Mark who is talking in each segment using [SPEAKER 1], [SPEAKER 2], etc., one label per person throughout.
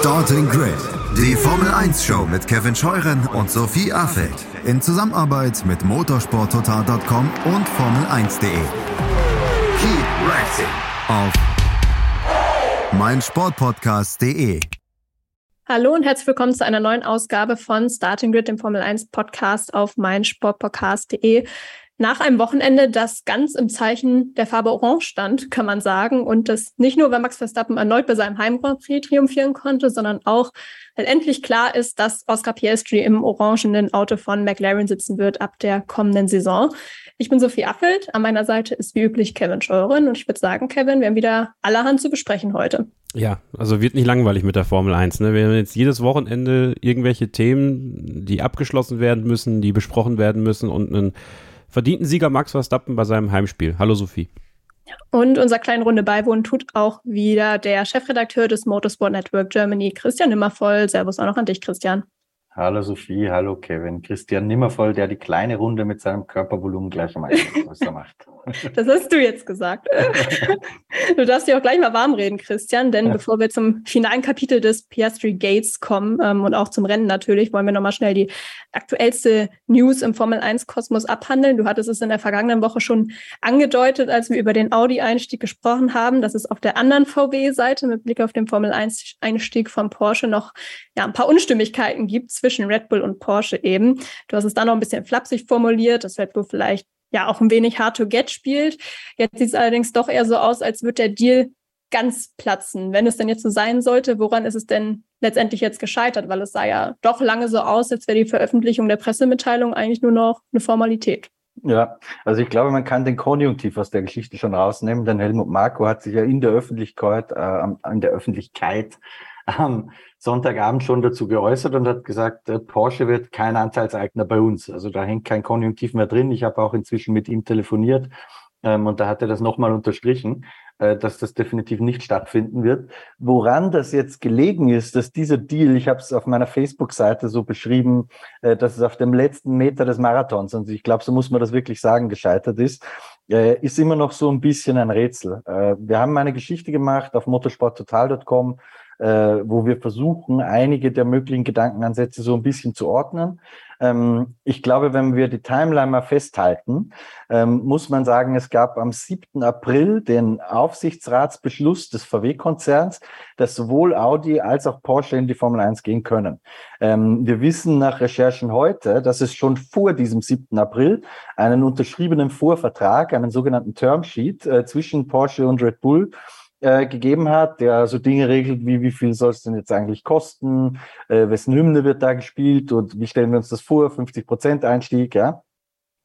[SPEAKER 1] Starting Grid, die Formel 1 Show mit Kevin Scheuren und Sophie Affeld in Zusammenarbeit mit motorsporttotal.com und Formel1.de. Keep racing auf meinsportpodcast.de.
[SPEAKER 2] Hallo und herzlich willkommen zu einer neuen Ausgabe von Starting Grid, dem Formel 1 Podcast auf meinsportpodcast.de nach einem Wochenende, das ganz im Zeichen der Farbe Orange stand, kann man sagen. Und das nicht nur, weil Max Verstappen erneut bei seinem Heim Grand Prix triumphieren konnte, sondern auch, weil endlich klar ist, dass Oscar Piastri im orangenen Auto von McLaren sitzen wird ab der kommenden Saison. Ich bin Sophie Affelt. An meiner Seite ist wie üblich Kevin Scheuren. Und ich würde sagen, Kevin, wir haben wieder allerhand zu besprechen heute.
[SPEAKER 3] Ja, also wird nicht langweilig mit der Formel 1. Ne? Wir haben jetzt jedes Wochenende irgendwelche Themen, die abgeschlossen werden müssen, die besprochen werden müssen und einen verdienten Sieger Max Verstappen bei seinem Heimspiel. Hallo Sophie.
[SPEAKER 2] Und unser kleinen Runde beiwohnen tut auch wieder der Chefredakteur des Motorsport Network Germany, Christian Nimmervoll. Servus auch noch an dich, Christian.
[SPEAKER 4] Hallo Sophie, hallo Kevin. Christian Nimmervoll, der die kleine Runde mit seinem Körpervolumen gleich einmal größer macht.
[SPEAKER 2] Das hast du jetzt gesagt. Du darfst dich auch gleich mal warm reden, Christian, denn ja. bevor wir zum finalen Kapitel des Piastri Gates kommen ähm, und auch zum Rennen natürlich, wollen wir nochmal schnell die aktuellste News im Formel 1 Kosmos abhandeln. Du hattest es in der vergangenen Woche schon angedeutet, als wir über den Audi-Einstieg gesprochen haben, dass es auf der anderen VW-Seite mit Blick auf den Formel 1-Einstieg von Porsche noch ja, ein paar Unstimmigkeiten gibt zwischen Red Bull und Porsche eben. Du hast es dann noch ein bisschen flapsig formuliert, dass Red Bull vielleicht ja auch ein wenig hard to get spielt. Jetzt sieht es allerdings doch eher so aus, als würde der Deal ganz platzen. Wenn es denn jetzt so sein sollte, woran ist es denn letztendlich jetzt gescheitert? Weil es sah ja doch lange so aus, als wäre die Veröffentlichung der Pressemitteilung eigentlich nur noch eine Formalität.
[SPEAKER 4] Ja, also ich glaube, man kann den Konjunktiv aus der Geschichte schon rausnehmen, denn Helmut Marko hat sich ja in der Öffentlichkeit, äh, in der Öffentlichkeit am Sonntagabend schon dazu geäußert und hat gesagt, äh, Porsche wird kein Anteilseigner bei uns. Also da hängt kein Konjunktiv mehr drin. Ich habe auch inzwischen mit ihm telefoniert ähm, und da hat er das nochmal unterstrichen, äh, dass das definitiv nicht stattfinden wird. Woran das jetzt gelegen ist, dass dieser Deal, ich habe es auf meiner Facebook-Seite so beschrieben, äh, dass es auf dem letzten Meter des Marathons, und ich glaube, so muss man das wirklich sagen, gescheitert ist, äh, ist immer noch so ein bisschen ein Rätsel. Äh, wir haben eine Geschichte gemacht auf motorsporttotal.com, wo wir versuchen, einige der möglichen Gedankenansätze so ein bisschen zu ordnen. Ähm, ich glaube, wenn wir die Timeline mal festhalten, ähm, muss man sagen, es gab am 7. April den Aufsichtsratsbeschluss des VW-Konzerns, dass sowohl Audi als auch Porsche in die Formel 1 gehen können. Ähm, wir wissen nach Recherchen heute, dass es schon vor diesem 7. April einen unterschriebenen Vorvertrag, einen sogenannten Termsheet äh, zwischen Porsche und Red Bull äh, gegeben hat, der so Dinge regelt wie, wie viel soll es denn jetzt eigentlich kosten, äh, wessen Hymne wird da gespielt und wie stellen wir uns das vor, 50 Prozent Einstieg, ja.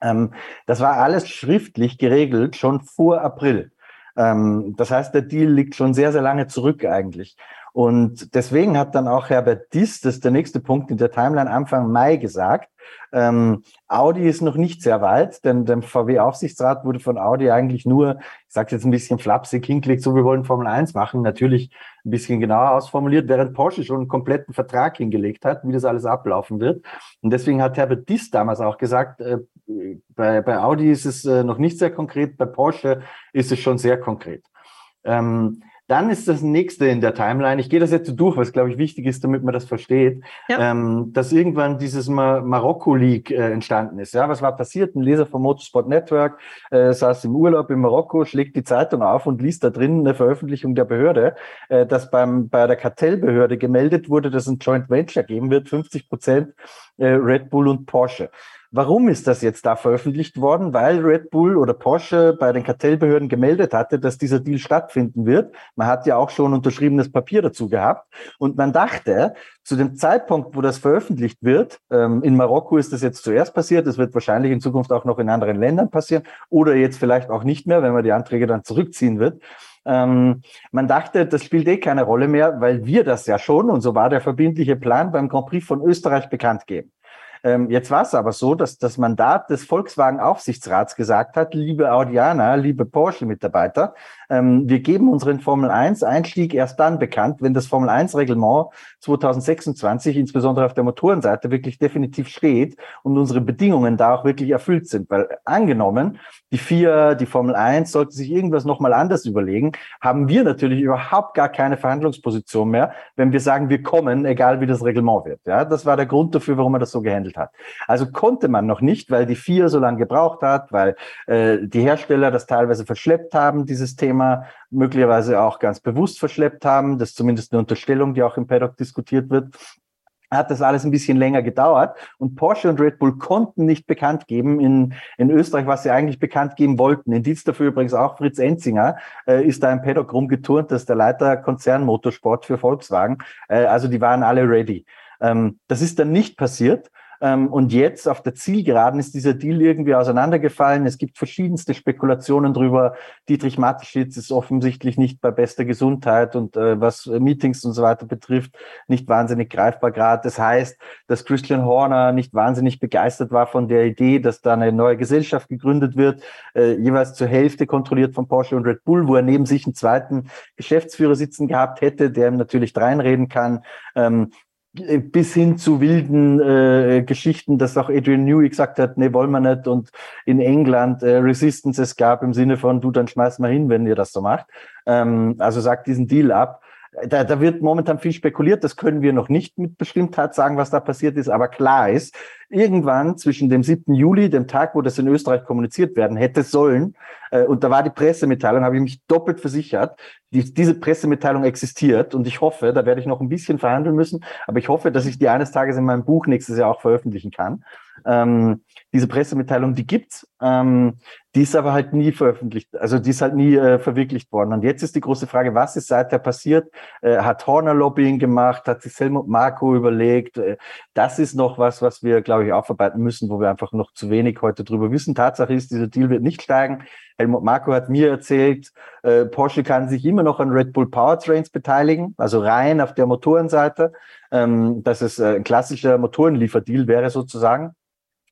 [SPEAKER 4] Ähm, das war alles schriftlich geregelt, schon vor April. Ähm, das heißt, der Deal liegt schon sehr, sehr lange zurück eigentlich. Und deswegen hat dann auch Herbert Diss, das ist der nächste Punkt in der Timeline, Anfang Mai gesagt, ähm, Audi ist noch nicht sehr weit, denn dem VW-Aufsichtsrat wurde von Audi eigentlich nur, ich sage jetzt ein bisschen flapsig hingelegt, so wir wollen Formel 1 machen, natürlich ein bisschen genauer ausformuliert, während Porsche schon einen kompletten Vertrag hingelegt hat, wie das alles ablaufen wird. Und deswegen hat Herbert Diss damals auch gesagt, äh, bei, bei Audi ist es äh, noch nicht sehr konkret, bei Porsche ist es schon sehr konkret. Ähm, dann ist das nächste in der Timeline, ich gehe das jetzt so durch, was glaube ich wichtig ist, damit man das versteht, ja. ähm, dass irgendwann dieses Mar Marokko League äh, entstanden ist. Ja, was war passiert? Ein Leser vom Motorsport Network äh, saß im Urlaub in Marokko, schlägt die Zeitung auf und liest da drin eine Veröffentlichung der Behörde, äh, dass beim, bei der Kartellbehörde gemeldet wurde, dass es ein Joint Venture geben wird, 50 Prozent äh, Red Bull und Porsche. Warum ist das jetzt da veröffentlicht worden? Weil Red Bull oder Porsche bei den Kartellbehörden gemeldet hatte, dass dieser Deal stattfinden wird. Man hat ja auch schon unterschriebenes Papier dazu gehabt. Und man dachte, zu dem Zeitpunkt, wo das veröffentlicht wird, ähm, in Marokko ist das jetzt zuerst passiert, das wird wahrscheinlich in Zukunft auch noch in anderen Ländern passieren oder jetzt vielleicht auch nicht mehr, wenn man die Anträge dann zurückziehen wird. Ähm, man dachte, das spielt eh keine Rolle mehr, weil wir das ja schon, und so war der verbindliche Plan, beim Grand Prix von Österreich bekannt geben. Ähm, jetzt war es aber so, dass das Mandat des Volkswagen-Aufsichtsrats gesagt hat, liebe Audianer, liebe Porsche-Mitarbeiter, Ähm, wir geben unseren Formel 1 Einstieg erst dann bekannt, wenn das Formel 1 Reglement 2026, insbesondere auf der Motorenseite, wirklich definitiv steht und unsere Bedingungen da auch wirklich erfüllt sind. Weil angenommen, die vier, die Formel 1 sollte sich irgendwas nochmal anders überlegen, haben wir natürlich überhaupt gar keine Verhandlungsposition mehr, wenn wir sagen, wir kommen, egal wie das Reglement wird. Ja, das war der Grund dafür, warum man das so gehandelt hat. Also konnte man noch nicht, weil die vier so lange gebraucht hat, weil äh, die Hersteller das teilweise verschleppt haben, dieses Thema, möglicherweise auch ganz bewusst verschleppt haben. Das ist zumindest eine Unterstellung, die auch im Paddock diskutiert wird hat das alles ein bisschen länger gedauert und Porsche und Red Bull konnten nicht bekannt geben in, in Österreich, was sie eigentlich bekannt geben wollten. Indiz dafür übrigens auch Fritz Enzinger äh, ist da im Paddock rumgeturnt, das ist der Leiter Konzernmotorsport für Volkswagen. Äh, also die waren alle ready. Ähm, das ist dann nicht passiert und jetzt auf der Zielgeraden ist dieser Deal irgendwie auseinandergefallen. Es gibt verschiedenste Spekulationen drüber. Dietrich Mateschitz ist offensichtlich nicht bei bester Gesundheit und äh, was Meetings und so weiter betrifft, nicht wahnsinnig greifbar gerade. Das heißt, dass Christian Horner nicht wahnsinnig begeistert war von der Idee, dass da eine neue Gesellschaft gegründet wird, äh, jeweils zur Hälfte kontrolliert von Porsche und Red Bull, wo er neben sich einen zweiten Geschäftsführer sitzen gehabt hätte, der ihm natürlich dreinreden kann. Ähm, bis hin zu wilden äh, Geschichten, dass auch Adrian Newey gesagt hat, nee, wollen wir nicht und in England äh, Resistance es gab im Sinne von, du, dann schmeiß mal hin, wenn ihr das so macht. Ähm, also sagt diesen Deal ab da, da wird momentan viel spekuliert, das können wir noch nicht mit Bestimmtheit sagen, was da passiert ist, aber klar ist, irgendwann zwischen dem 7. Juli, dem Tag, wo das in Österreich kommuniziert werden hätte sollen, äh, und da war die Pressemitteilung, habe ich mich doppelt versichert, die, diese Pressemitteilung existiert und ich hoffe, da werde ich noch ein bisschen verhandeln müssen, aber ich hoffe, dass ich die eines Tages in meinem Buch nächstes Jahr auch veröffentlichen kann. Ähm, diese Pressemitteilung, die gibt's, ähm, die ist aber halt nie veröffentlicht, also die ist halt nie äh, verwirklicht worden. Und jetzt ist die große Frage, was ist seither passiert? Äh, hat Horner Lobbying gemacht? Hat sich Helmut Marko überlegt? Äh, das ist noch was, was wir, glaube ich, aufarbeiten müssen, wo wir einfach noch zu wenig heute drüber wissen. Tatsache ist, dieser Deal wird nicht steigen. Helmut Marko hat mir erzählt, äh, Porsche kann sich immer noch an Red Bull Powertrains beteiligen, also rein auf der Motorenseite, ähm, dass es äh, ein klassischer Motorenlieferdeal wäre sozusagen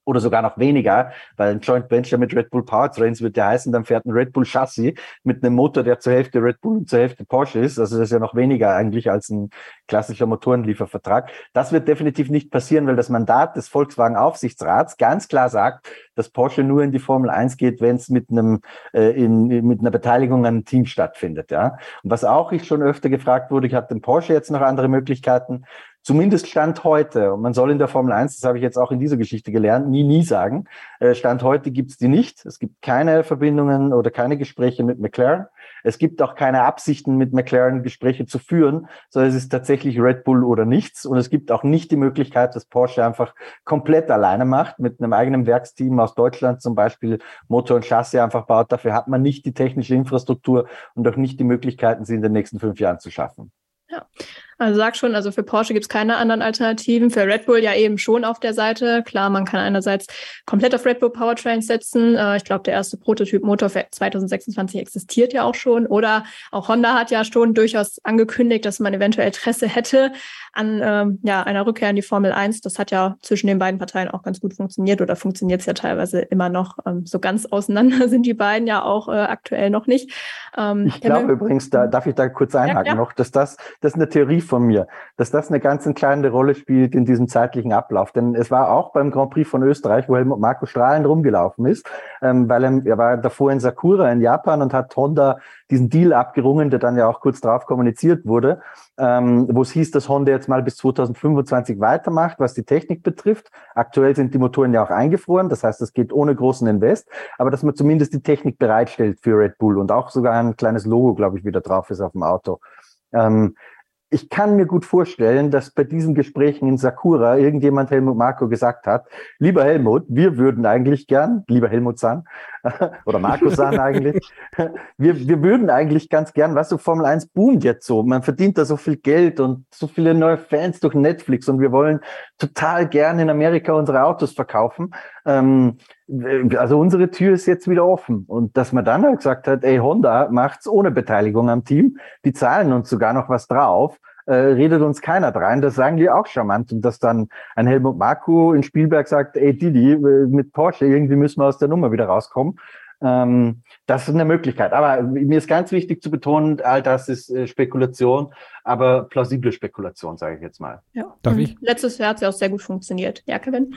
[SPEAKER 4] oder sogar noch weniger, weil ein Joint Venture mit Red Bull Powertrains wird ja heißen, dann fährt ein Red Bull Chassis mit einem Motor, der zur Hälfte Red Bull und zur Hälfte Porsche ist. Also das ist ja noch weniger eigentlich als ein klassischer Motorenliefervertrag. Das wird definitiv nicht passieren, weil das Mandat des Volkswagen Aufsichtsrats ganz klar sagt, dass Porsche nur in die Formel 1 geht, wenn es mit einem äh, in, mit einer Beteiligung an einem Team stattfindet. Ja. Und was auch ich schon öfter gefragt wurde, ich habe dem Porsche jetzt noch andere Möglichkeiten. Zumindest Stand heute, und man soll in der Formel 1, das habe ich jetzt auch in dieser Geschichte gelernt, nie, nie sagen, äh, Stand heute gibt es die nicht. Es gibt keine Verbindungen oder keine Gespräche mit McLaren. Es gibt auch keine Absichten, mit McLaren Gespräche zu führen, sondern es ist tatsächlich Red Bull oder nichts. Und es gibt auch nicht die Möglichkeit, dass Porsche einfach komplett alleine macht, mit einem eigenen Werksteam aus Deutschland zum Beispiel Motor und Chassis einfach baut. Dafür hat man nicht die technische Infrastruktur und auch nicht die Möglichkeiten, sie in den nächsten fünf Jahren zu schaffen.
[SPEAKER 2] Ja, also sag schon, also für Porsche gibt es keine anderen Alternativen, für Red Bull ja eben schon auf der Seite. Klar, man kann einerseits komplett auf Red Bull Powertrains setzen. Äh, ich glaube, der erste Prototyp-Motor für 2026 existiert ja auch schon. Oder auch Honda hat ja schon durchaus angekündigt, dass man eventuell Interesse hätte an ähm, ja, einer Rückkehr in die Formel 1. Das hat ja zwischen den beiden Parteien auch ganz gut funktioniert oder funktioniert es ja teilweise immer noch. Ähm, so ganz auseinander sind die beiden ja auch äh, aktuell noch nicht.
[SPEAKER 4] Ähm, ich glaube übrigens, da darf ich da kurz einhaken ja, ja. noch, dass das, das ist eine Theorie von mir, dass das eine ganz entscheidende Rolle spielt in diesem zeitlichen Ablauf. Denn es war auch beim Grand Prix von Österreich, wo Helmut Marco strahlend rumgelaufen ist, ähm, weil er, er war davor in Sakura in Japan und hat Honda diesen Deal abgerungen, der dann ja auch kurz darauf kommuniziert wurde, ähm, wo es hieß, dass Honda jetzt mal bis 2025 weitermacht, was die Technik betrifft. Aktuell sind die Motoren ja auch eingefroren, das heißt, es geht ohne großen Invest, aber dass man zumindest die Technik bereitstellt für Red Bull und auch sogar ein kleines Logo, glaube ich, wieder drauf ist auf dem Auto. Ähm, ich kann mir gut vorstellen, dass bei diesen Gesprächen in Sakura irgendjemand Helmut Marco gesagt hat, lieber Helmut, wir würden eigentlich gern, lieber Helmut San, oder Marco San eigentlich, wir, wir würden eigentlich ganz gern, weißt du, Formel 1 boomt jetzt so, man verdient da so viel Geld und so viele neue Fans durch Netflix und wir wollen total gern in Amerika unsere Autos verkaufen. Ähm, also unsere Tür ist jetzt wieder offen. Und dass man dann halt gesagt hat, ey, Honda macht's ohne Beteiligung am Team, die zahlen uns sogar noch was drauf, äh, redet uns keiner drein, das sagen die auch charmant. Und dass dann ein Helmut Marko in Spielberg sagt, ey Didi, äh, mit Porsche, irgendwie müssen wir aus der Nummer wieder rauskommen. Ähm, das ist eine Möglichkeit. Aber mir ist ganz wichtig zu betonen, all das ist äh, Spekulation, aber plausible Spekulation, sage ich jetzt mal.
[SPEAKER 2] Ja. Darf ich? Letztes Jahr hat es ja auch sehr gut funktioniert. Ja, Kevin?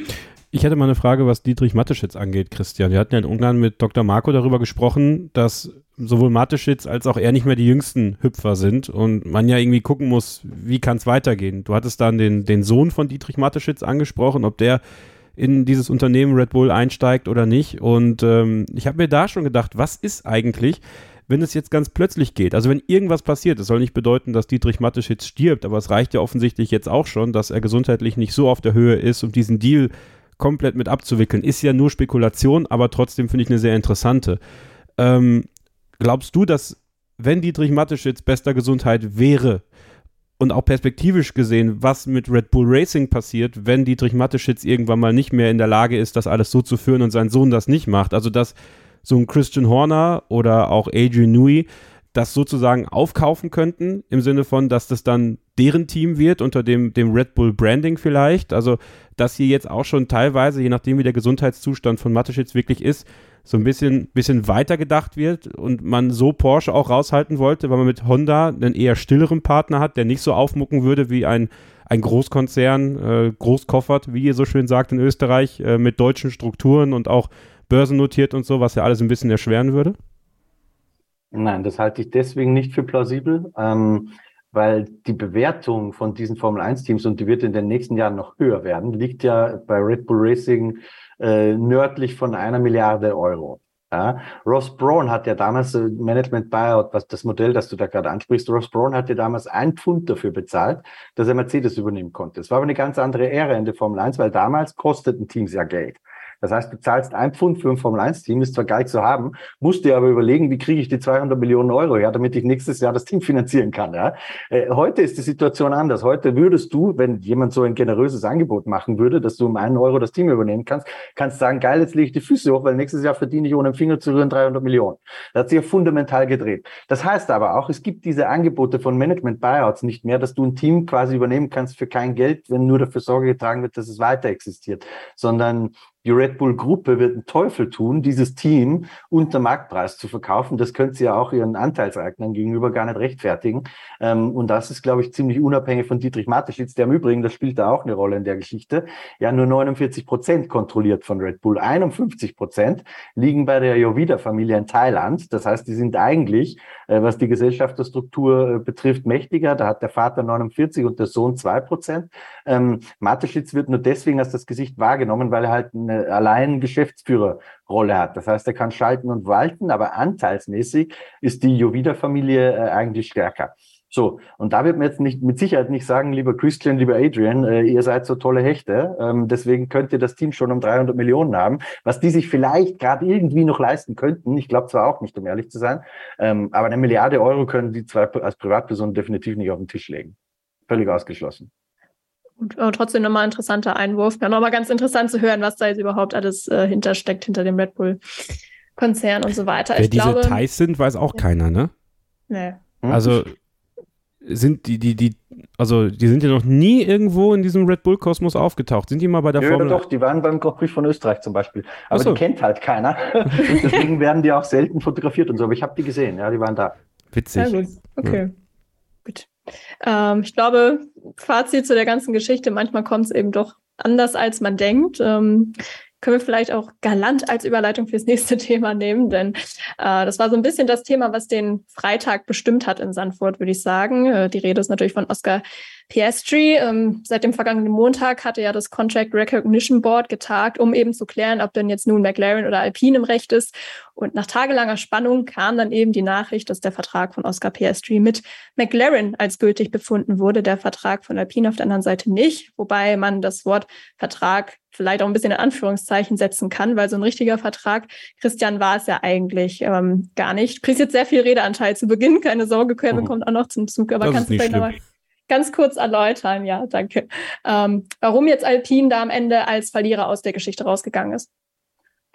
[SPEAKER 3] Ich hatte mal eine Frage, was Dietrich Mateschitz angeht, Christian. Wir hatten ja in Ungarn mit Dr. Marco darüber gesprochen, dass sowohl Mateschitz als auch er nicht mehr die jüngsten Hüpfer sind und man ja irgendwie gucken muss, wie kann es weitergehen. Du hattest dann den, den Sohn von Dietrich Mateschitz angesprochen, ob der in dieses Unternehmen Red Bull einsteigt oder nicht. Und ähm, ich habe mir da schon gedacht, was ist eigentlich, wenn es jetzt ganz plötzlich geht? Also wenn irgendwas passiert, das soll nicht bedeuten, dass Dietrich Mateschitz stirbt, aber es reicht ja offensichtlich jetzt auch schon, dass er gesundheitlich nicht so auf der Höhe ist, um diesen Deal komplett mit abzuwickeln. Ist ja nur Spekulation, aber trotzdem finde ich eine sehr interessante. Ähm, glaubst du, dass wenn Dietrich Mateschitz bester Gesundheit wäre, und auch perspektivisch gesehen, was mit Red Bull Racing passiert, wenn Dietrich Mateschitz irgendwann mal nicht mehr in der Lage ist, das alles so zu führen und sein Sohn das nicht macht. Also dass so ein Christian Horner oder auch Adrian Newey das sozusagen aufkaufen könnten, im Sinne von, dass das dann deren Team wird, unter dem, dem Red Bull Branding vielleicht. Also, dass hier jetzt auch schon teilweise, je nachdem wie der Gesundheitszustand von Mateschitz wirklich ist, so ein bisschen, bisschen weiter gedacht wird und man so Porsche auch raushalten wollte, weil man mit Honda einen eher stilleren Partner hat, der nicht so aufmucken würde wie ein, ein Großkonzern, äh, Großkoffert, wie ihr so schön sagt in Österreich, äh, mit deutschen Strukturen und auch börsennotiert und so, was ja alles ein bisschen erschweren würde?
[SPEAKER 4] Nein, das halte ich deswegen nicht für plausibel, ähm, weil die Bewertung von diesen Formel-1-Teams, und die wird in den nächsten Jahren noch höher werden, liegt ja bei Red Bull Racing äh, nördlich von einer Milliarde Euro. Ja, Ross Braun hat ja damals äh, Management Buyout, was das Modell, das du da gerade ansprichst, Ross Braun hat ja damals ein Pfund dafür bezahlt, dass er Mercedes übernehmen konnte. Es war aber eine ganz andere Ära in der Formel 1, weil damals kosteten Teams ja Geld. Das heißt, du zahlst ein Pfund für ein Formel-1-Team, ist zwar geil zu haben, musst dir aber überlegen, wie kriege ich die 200 Millionen Euro her, damit ich nächstes Jahr das Team finanzieren kann. Ja? Äh, heute ist die Situation anders. Heute würdest du, wenn jemand so ein generöses Angebot machen würde, dass du um einen Euro das Team übernehmen kannst, kannst sagen, geil, jetzt lege ich die Füße hoch, weil nächstes Jahr verdiene ich ohne den Finger zu rühren 300 Millionen. Das hat sich ja fundamental gedreht. Das heißt aber auch, es gibt diese Angebote von Management-Buyouts nicht mehr, dass du ein Team quasi übernehmen kannst für kein Geld, wenn nur dafür Sorge getragen wird, dass es weiter existiert, sondern die Red Bull Gruppe wird einen Teufel tun, dieses Team unter Marktpreis zu verkaufen. Das könnte sie ja auch ihren Anteilseignern gegenüber gar nicht rechtfertigen. Ähm, und das ist, glaube ich, ziemlich unabhängig von Dietrich Mateschitz, der im Übrigen, das spielt da auch eine Rolle in der Geschichte, ja nur 49 Prozent kontrolliert von Red Bull. 51 Prozent liegen bei der Jovida-Familie in Thailand. Das heißt, die sind eigentlich, was die Gesellschafterstruktur äh, betrifft, mächtiger. Da hat der Vater 49 und der Sohn zwei Prozent. Ähm, Mateschitz wird nur deswegen als das Gesicht wahrgenommen, weil er halt eine allein Geschäftsführerrolle hat. Das heißt, er kann schalten und walten, aber anteilsmäßig ist die Jovida-Familie äh, eigentlich stärker. So, und da wird man jetzt nicht mit Sicherheit nicht sagen, lieber Christian, lieber Adrian, äh, ihr seid so tolle Hechte, ähm, deswegen könnt ihr das Team schon um 300 Millionen haben, was die sich vielleicht gerade irgendwie noch leisten könnten. Ich glaube zwar auch nicht, um ehrlich zu sein, ähm, aber eine Milliarde Euro können die zwei als Privatpersonen definitiv nicht auf den Tisch legen. Völlig ausgeschlossen.
[SPEAKER 2] Und äh, trotzdem nochmal ein interessanter Einwurf. Ja, nochmal ganz interessant zu hören, was da jetzt überhaupt alles äh, hintersteckt, hinter dem Red Bull-Konzern und so weiter.
[SPEAKER 3] Wer ich diese glaube, Thais sind, weiß auch ja. keiner, ne? Nee. Hm? Also sind die, die, die, also die sind ja noch nie irgendwo in diesem Red Bull-Kosmos aufgetaucht. Sind die mal bei der
[SPEAKER 4] ja,
[SPEAKER 3] Formel?
[SPEAKER 4] Ja, doch, die waren beim Grand Prix von Österreich zum Beispiel. Aber so. die kennt halt keiner. deswegen werden die auch selten fotografiert und so. Aber ich habe die gesehen, ja, die waren da.
[SPEAKER 3] Witzig. Ja,
[SPEAKER 2] okay. Ja. Gut. Ähm, ich glaube, Fazit zu der ganzen Geschichte, manchmal kommt es eben doch anders, als man denkt. Ähm, können wir vielleicht auch galant als Überleitung fürs nächste Thema nehmen, denn äh, das war so ein bisschen das Thema, was den Freitag bestimmt hat in Sandford, würde ich sagen. Äh, die Rede ist natürlich von Oscar Piastri. Ähm, seit dem vergangenen Montag hatte ja das Contract Recognition Board getagt, um eben zu klären, ob denn jetzt nun McLaren oder Alpine im Recht ist. Und nach tagelanger Spannung kam dann eben die Nachricht, dass der Vertrag von Oscar Piastri mit McLaren als gültig befunden wurde, der Vertrag von Alpine auf der anderen Seite nicht, wobei man das Wort Vertrag vielleicht auch ein bisschen in Anführungszeichen setzen kann, weil so ein richtiger Vertrag, Christian, war es ja eigentlich ähm, gar nicht. Kriegst jetzt sehr viel Redeanteil zu Beginn, keine Sorge, Kevin oh. kommt auch noch zum Zug, aber das kannst du vielleicht nochmal ganz kurz erläutern? Ja, danke. Ähm, warum jetzt Alpine da am Ende als Verlierer aus der Geschichte rausgegangen ist?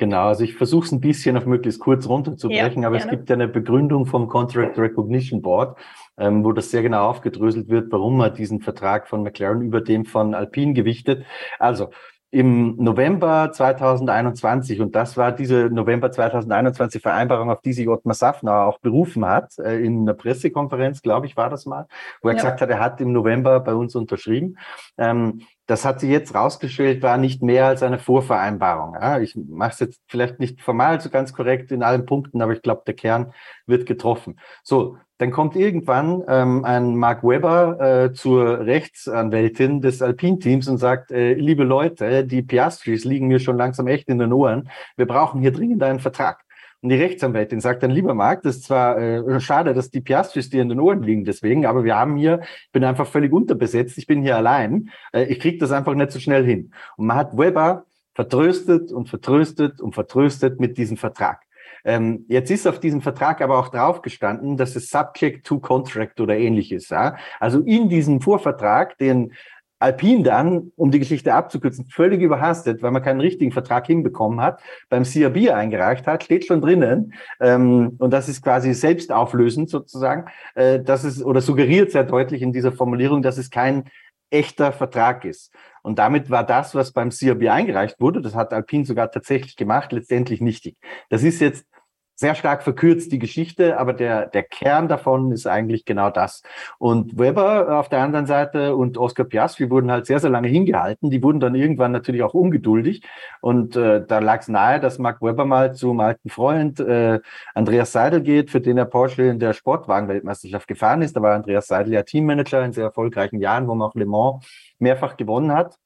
[SPEAKER 4] Genau, also ich versuche es ein bisschen auf möglichst kurz runterzubrechen, ja, aber gerne. es gibt ja eine Begründung vom Contract Recognition Board, ähm, wo das sehr genau aufgedröselt wird, warum man diesen Vertrag von McLaren über dem von Alpine gewichtet. Also im November 2021, und das war diese November 2021 Vereinbarung, auf die sich Ottmar Safnauer auch berufen hat, äh, in einer Pressekonferenz, glaube ich, war das mal, wo er ja. gesagt hat, er hat im November bei uns unterschrieben. Ähm, das hat sich jetzt rausgestellt, war nicht mehr als eine Vorvereinbarung. Ich mache es jetzt vielleicht nicht formal so ganz korrekt in allen Punkten, aber ich glaube, der Kern wird getroffen. So, dann kommt irgendwann ähm, ein Mark Webber äh, zur Rechtsanwältin des Alpin-Teams und sagt, äh, liebe Leute, die Piastris liegen mir schon langsam echt in den Ohren. Wir brauchen hier dringend einen Vertrag. Und die Rechtsanwältin sagt dann, lieber Marc, das ist zwar äh, schade, dass die Piastris dir in den Ohren liegen deswegen, aber wir haben hier, ich bin einfach völlig unterbesetzt, ich bin hier allein, äh, ich kriege das einfach nicht so schnell hin. Und man hat Weber vertröstet und vertröstet und vertröstet mit diesem Vertrag. Ähm, jetzt ist auf diesem Vertrag aber auch drauf gestanden, dass es Subject to Contract oder ähnliches. Ja? Also in diesem Vorvertrag, den Alpin dann, um die Geschichte abzukürzen, völlig überhastet, weil man keinen richtigen Vertrag hinbekommen hat, beim CRB eingereicht hat, steht schon drinnen, ähm, und das ist quasi selbstauflösend sozusagen, äh, dass es, oder suggeriert sehr deutlich in dieser Formulierung, dass es kein echter Vertrag ist. Und damit war das, was beim CRB eingereicht wurde, das hat Alpin sogar tatsächlich gemacht, letztendlich nichtig. Das ist jetzt sehr stark verkürzt die Geschichte, aber der, der Kern davon ist eigentlich genau das. Und Weber auf der anderen Seite und Oscar Piastri wurden halt sehr, sehr lange hingehalten. Die wurden dann irgendwann natürlich auch ungeduldig. Und äh, da lag es nahe, dass Mark Weber mal zum alten Freund äh, Andreas Seidel geht, für den er Porsche in der Sportwagen-Weltmeisterschaft gefahren ist. Da war Andreas Seidel ja Teammanager in sehr erfolgreichen Jahren, wo man auch Le Mans mehrfach gewonnen hat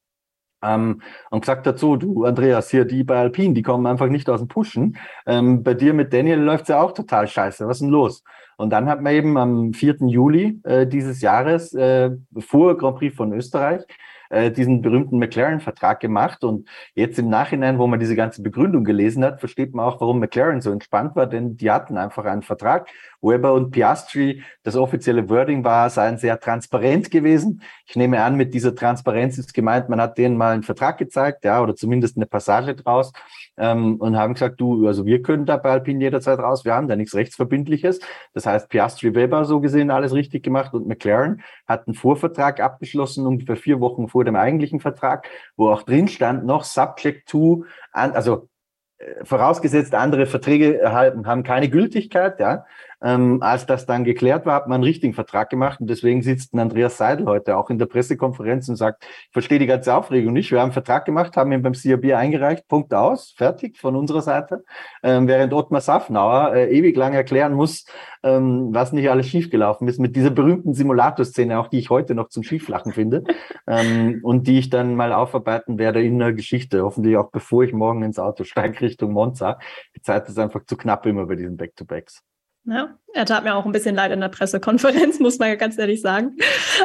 [SPEAKER 4] ähm, und gesagt dazu, du Andreas, hier die bei Alpine, die kommen einfach nicht aus dem Pushen. Ähm, bei dir mit Daniel läuft's ja auch total scheiße. Was ist denn los? Und dann hat man eben am 4. Juli äh, dieses Jahres äh, vor Grand Prix von Österreich äh, diesen berühmten McLaren-Vertrag gemacht. Und jetzt im Nachhinein, wo man diese ganze Begründung gelesen hat, versteht man auch, warum McLaren so entspannt war, denn die hatten einfach einen Vertrag. Weber und Piastri, das offizielle Wording war, seien sehr transparent gewesen. Ich nehme an, mit dieser Transparenz ist gemeint, man hat denen mal einen Vertrag gezeigt, ja, oder zumindest eine Passage draus ähm, und haben gesagt, du, also wir können da bei Alpine jederzeit raus, wir haben da nichts Rechtsverbindliches. Das heißt, Piastri Weber so gesehen alles richtig gemacht und McLaren hat einen Vorvertrag abgeschlossen, ungefähr vier Wochen vor dem eigentlichen Vertrag, wo auch drin stand noch subject to, also äh, vorausgesetzt andere Verträge haben keine Gültigkeit, ja, ähm, als das dann geklärt war, hat man einen richtigen Vertrag gemacht und deswegen sitzt ein Andreas Seidel heute auch in der Pressekonferenz und sagt, ich verstehe die ganze Aufregung nicht, wir haben einen Vertrag gemacht, haben ihn beim CRB eingereicht, Punkt aus, fertig von unserer Seite, ähm, während Ottmar Safnauer äh, ewig lang erklären muss, ähm, was nicht alles schiefgelaufen ist, mit dieser berühmten Simulatorszene, auch die ich heute noch zum Schieflachen finde ähm, und die ich dann mal aufarbeiten werde in der Geschichte, hoffentlich auch bevor ich morgen ins Auto steige Richtung Monza. Die Zeit ist einfach zu knapp immer bei diesen Back-to-Backs.
[SPEAKER 2] Ja, er tat mir auch ein bisschen leid in der Pressekonferenz, muss man ganz ehrlich sagen.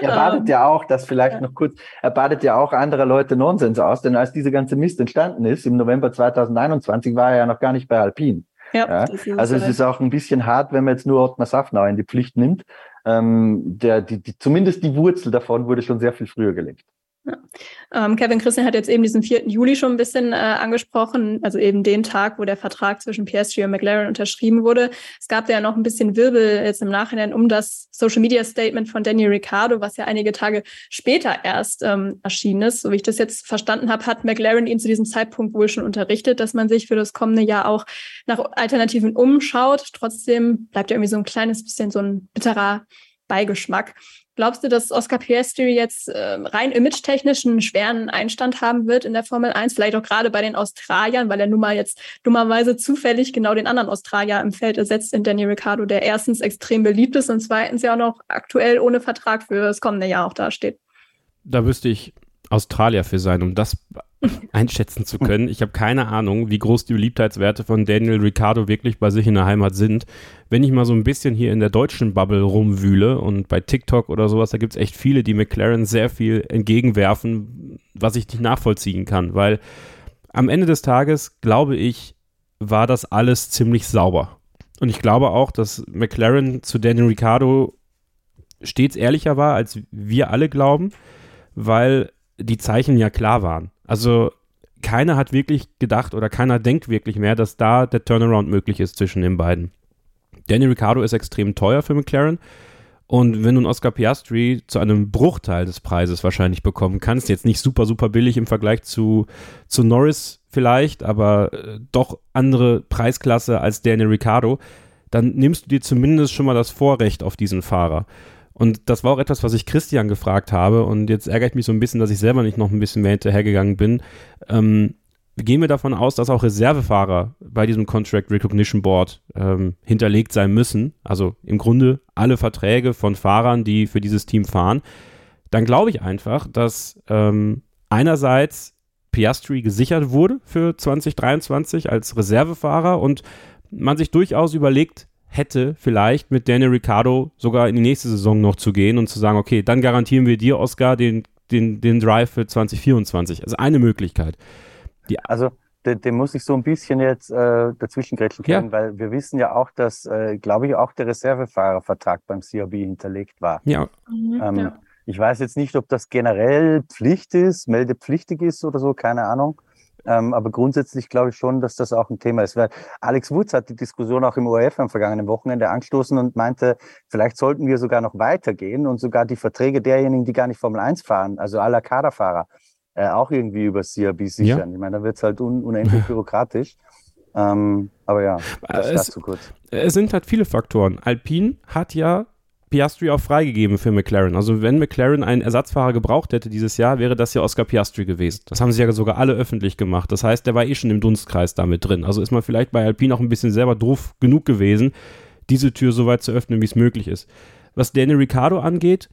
[SPEAKER 4] Er badet ähm, ja auch, das vielleicht ja. noch kurz, er badet ja auch andere Leute Nonsens aus, denn als diese ganze Mist entstanden ist, im November 2021, war er ja noch gar nicht bei Alpine. Ja, ja. Also es ist auch ein bisschen hart, wenn man jetzt nur Ottmar Safnau in die Pflicht nimmt. Ähm, der, die, die, zumindest die Wurzel davon wurde schon sehr viel früher gelegt.
[SPEAKER 2] Ja. Ähm, Kevin Christian hat jetzt eben diesen 4. Juli schon ein bisschen äh, angesprochen, also eben den Tag, wo der Vertrag zwischen PSG und McLaren unterschrieben wurde. Es gab ja noch ein bisschen Wirbel jetzt im Nachhinein um das Social Media Statement von Daniel Ricciardo, was ja einige Tage später erst ähm, erschienen ist. So wie ich das jetzt verstanden habe, hat McLaren ihn zu diesem Zeitpunkt wohl schon unterrichtet, dass man sich für das kommende Jahr auch nach Alternativen umschaut. Trotzdem bleibt ja irgendwie so ein kleines bisschen so ein bitterer Beigeschmack. Glaubst du, dass Oscar Piastri jetzt äh, rein image-technisch einen schweren Einstand haben wird in der Formel 1? Vielleicht auch gerade bei den Australiern, weil er nun mal jetzt dummerweise zufällig genau den anderen Australier im Feld ersetzt in Daniel Ricciardo, der erstens extrem beliebt ist und zweitens ja auch noch aktuell ohne Vertrag für das kommende Jahr auch dasteht.
[SPEAKER 3] Da wüsste ich Australier für sein, um das einschätzen zu können. Ich habe keine Ahnung, wie groß die Beliebtheitswerte von Daniel Ricciardo wirklich bei sich in der Heimat sind. Wenn ich mal so ein bisschen hier in der deutschen Bubble rumwühle und bei TikTok oder sowas, da gibt es echt viele, die McLaren sehr viel entgegenwerfen, was ich nicht nachvollziehen kann, weil am Ende des Tages, glaube ich, war das alles ziemlich sauber. Und ich glaube auch, dass McLaren zu Daniel Ricciardo stets ehrlicher war, als wir alle glauben, weil die Zeichen ja klar waren. Also keiner hat wirklich gedacht oder keiner denkt wirklich mehr, dass da der Turnaround möglich ist zwischen den beiden. Danny Ricciardo ist extrem teuer für McLaren Und wenn du einen Oscar Piastri zu einem Bruchteil des Preises wahrscheinlich bekommen kannst, jetzt nicht super, super billig im Vergleich zu, zu Norris vielleicht, aber äh, doch andere Preisklasse als Daniel Ricciardo, dann nimmst du dir zumindest schon mal das Vorrecht auf diesen Fahrer. Und das war auch etwas, was ich Christian gefragt habe. Und jetzt ärgere ich mich so ein bisschen, dass ich selber nicht noch ein bisschen mehr hinterhergegangen bin. Ähm, gehen wir davon aus, dass auch Reservefahrer bei diesem Contract Recognition Board ähm, hinterlegt sein müssen. Also im Grunde alle Verträge von Fahrern, die für dieses Team fahren. Dann glaube ich einfach, dass ähm, einerseits Piastri gesichert wurde für 2023 als Reservefahrer und man sich durchaus überlegt hätte, vielleicht mit Daniel Ricciardo sogar in die nächste Saison noch zu gehen und zu sagen, okay, dann garantieren wir dir, Oscar, den, den, den Drive für 2024. Also eine Möglichkeit.
[SPEAKER 4] Die also dem, dem muss ich so ein bisschen jetzt äh, dazwischen grätschen können, ja. weil wir wissen ja auch, dass, äh, glaube ich, auch der Reservefahrervertrag beim CRB hinterlegt war.
[SPEAKER 3] Ja.
[SPEAKER 4] Mhm, ähm, ja. Ich weiß jetzt nicht, ob das generell Pflicht ist, meldepflichtig ist oder so, keine Ahnung. Ähm, aber grundsätzlich glaube ich schon, dass das auch ein Thema ist. Weil Alex Woods hat die Diskussion auch im ORF am vergangenen Wochenende angestoßen und meinte, vielleicht sollten wir sogar noch weitergehen und sogar die Verträge derjenigen, die gar nicht Formel 1 fahren, also aller Kaderfahrer, äh, auch irgendwie über CRB sichern. Ja. Ich meine, da wird es halt un unendlich bürokratisch. Ähm, aber ja, das
[SPEAKER 3] es, dazu kurz. Es sind halt viele Faktoren. Alpine hat ja Piastri auch freigegeben für McLaren. Also wenn McLaren einen Ersatzfahrer gebraucht hätte dieses Jahr, wäre das ja Oscar Piastri gewesen. Das haben sie ja sogar alle öffentlich gemacht. Das heißt, der war eh schon im Dunstkreis damit drin. Also ist man vielleicht bei Alpine auch ein bisschen selber doof genug gewesen, diese Tür so weit zu öffnen, wie es möglich ist. Was Daniel Ricciardo angeht,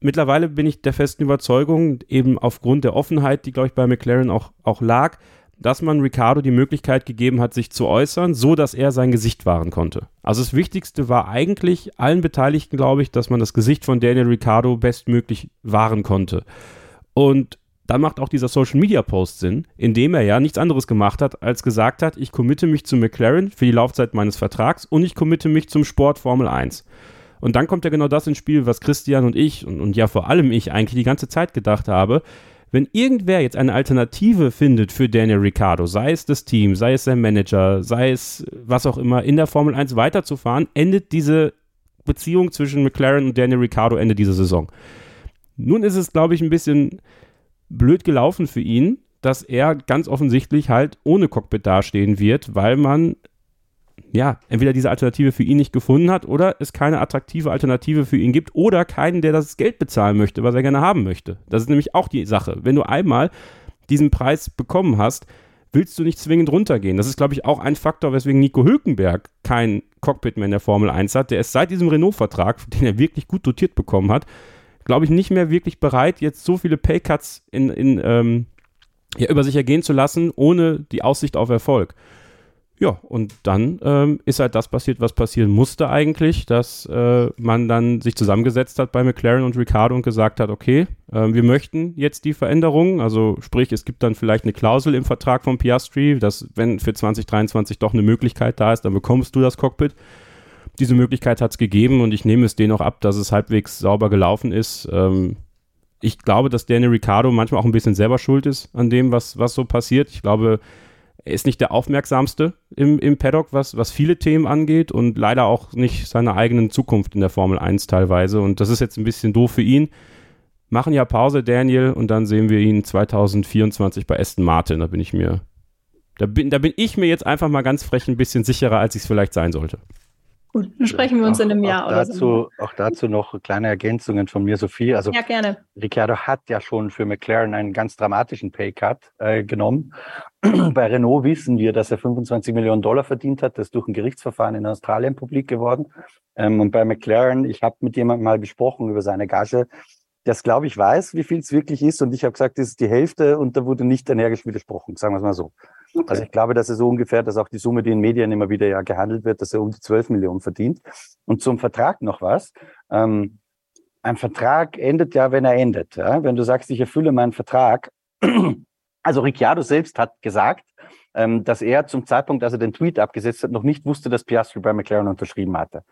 [SPEAKER 3] mittlerweile bin ich der festen Überzeugung, eben aufgrund der Offenheit, die, glaube ich, bei McLaren auch, auch lag, dass man Ricardo die Möglichkeit gegeben hat, sich zu äußern, so dass er sein Gesicht wahren konnte. Also das Wichtigste war eigentlich allen Beteiligten, glaube ich, dass man das Gesicht von Daniel Ricciardo bestmöglich wahren konnte. Und dann macht auch dieser Social Media Post Sinn, in dem er ja nichts anderes gemacht hat, als gesagt hat, ich committe mich zu McLaren für die Laufzeit meines Vertrags und ich committe mich zum Sport Formel 1. Und dann kommt ja genau das ins Spiel, was Christian und ich und, und ja vor allem ich eigentlich die ganze Zeit gedacht habe wenn irgendwer jetzt eine Alternative findet für Daniel Ricciardo, sei es das Team, sei es sein Manager, sei es was auch immer, in der Formel 1 weiterzufahren, endet diese Beziehung zwischen McLaren und Daniel Ricciardo Ende dieser Saison. Nun ist es, glaube ich, ein bisschen blöd gelaufen für ihn, dass er ganz offensichtlich halt ohne Cockpit dastehen wird, weil man ja, entweder diese Alternative für ihn nicht gefunden hat oder es keine attraktive Alternative für ihn gibt oder keinen, der das Geld bezahlen möchte, was er gerne haben möchte. Das ist nämlich auch die Sache. Wenn du einmal diesen Preis bekommen hast, willst du nicht zwingend runtergehen. Das ist, glaube ich, auch ein Faktor, weswegen Nico Hülkenberg kein Cockpit mehr in der Formel 1 hat. Der ist seit diesem Renault-Vertrag, den er wirklich gut dotiert bekommen hat, glaube ich, nicht mehr wirklich bereit, jetzt so viele Paycuts in, in, ähm, ja, über sich ergehen zu lassen, ohne die Aussicht auf Erfolg. Ja, und dann ähm, ist halt das passiert, was passieren musste eigentlich, dass äh, man dann sich zusammengesetzt hat bei McLaren und Ricardo und gesagt hat, okay, äh, wir möchten jetzt die Veränderungen, also sprich, es gibt dann vielleicht eine Klausel im Vertrag von Piastri, dass wenn für 2023 doch eine Möglichkeit da ist, dann bekommst du das Cockpit. Diese Möglichkeit hat es gegeben und ich nehme es denen auch ab, dass es halbwegs sauber gelaufen ist. Ähm, ich glaube, dass Daniel Ricciardo manchmal auch ein bisschen selber schuld ist an dem, was, was so passiert. Ich glaube, er ist nicht der aufmerksamste im, im Paddock, was, was viele Themen angeht und leider auch nicht seine eigenen Zukunft in der Formel 1 teilweise. Und das ist jetzt ein bisschen doof für ihn. Machen ja Pause, Daniel, und dann sehen wir ihn 2024 bei Aston Martin. Da bin ich mir, da bin, da bin ich mir jetzt einfach mal ganz frech ein bisschen sicherer, als ich es vielleicht sein sollte.
[SPEAKER 2] Gut, dann sprechen wir uns
[SPEAKER 4] auch,
[SPEAKER 2] in einem Jahr
[SPEAKER 4] oder dazu, so. Auch dazu noch kleine Ergänzungen von mir, Sophie. Also,
[SPEAKER 2] ja, gerne.
[SPEAKER 4] Ricciardo hat ja schon für McLaren einen ganz dramatischen Paycut äh, genommen. Bei Renault wissen wir, dass er 25 Millionen Dollar verdient hat. Das ist durch ein Gerichtsverfahren in Australien publik geworden. Ähm, und bei McLaren, ich habe mit jemandem mal gesprochen über seine Gage, das glaube ich weiß, wie viel es wirklich ist. Und ich habe gesagt, das ist die Hälfte und da wurde nicht energisch widersprochen, sagen wir es mal so. Okay. Also ich glaube, dass er so ungefähr, dass auch die Summe, die in Medien immer wieder ja gehandelt wird, dass er um die 12 Millionen verdient. Und zum Vertrag noch was. Ähm, ein Vertrag endet ja, wenn er endet. Ja? Wenn du sagst, ich erfülle meinen Vertrag. Also Ricciardo selbst hat gesagt, ähm, dass er zum Zeitpunkt, als er den Tweet abgesetzt hat, noch nicht wusste, dass Piastri bei McLaren unterschrieben hatte.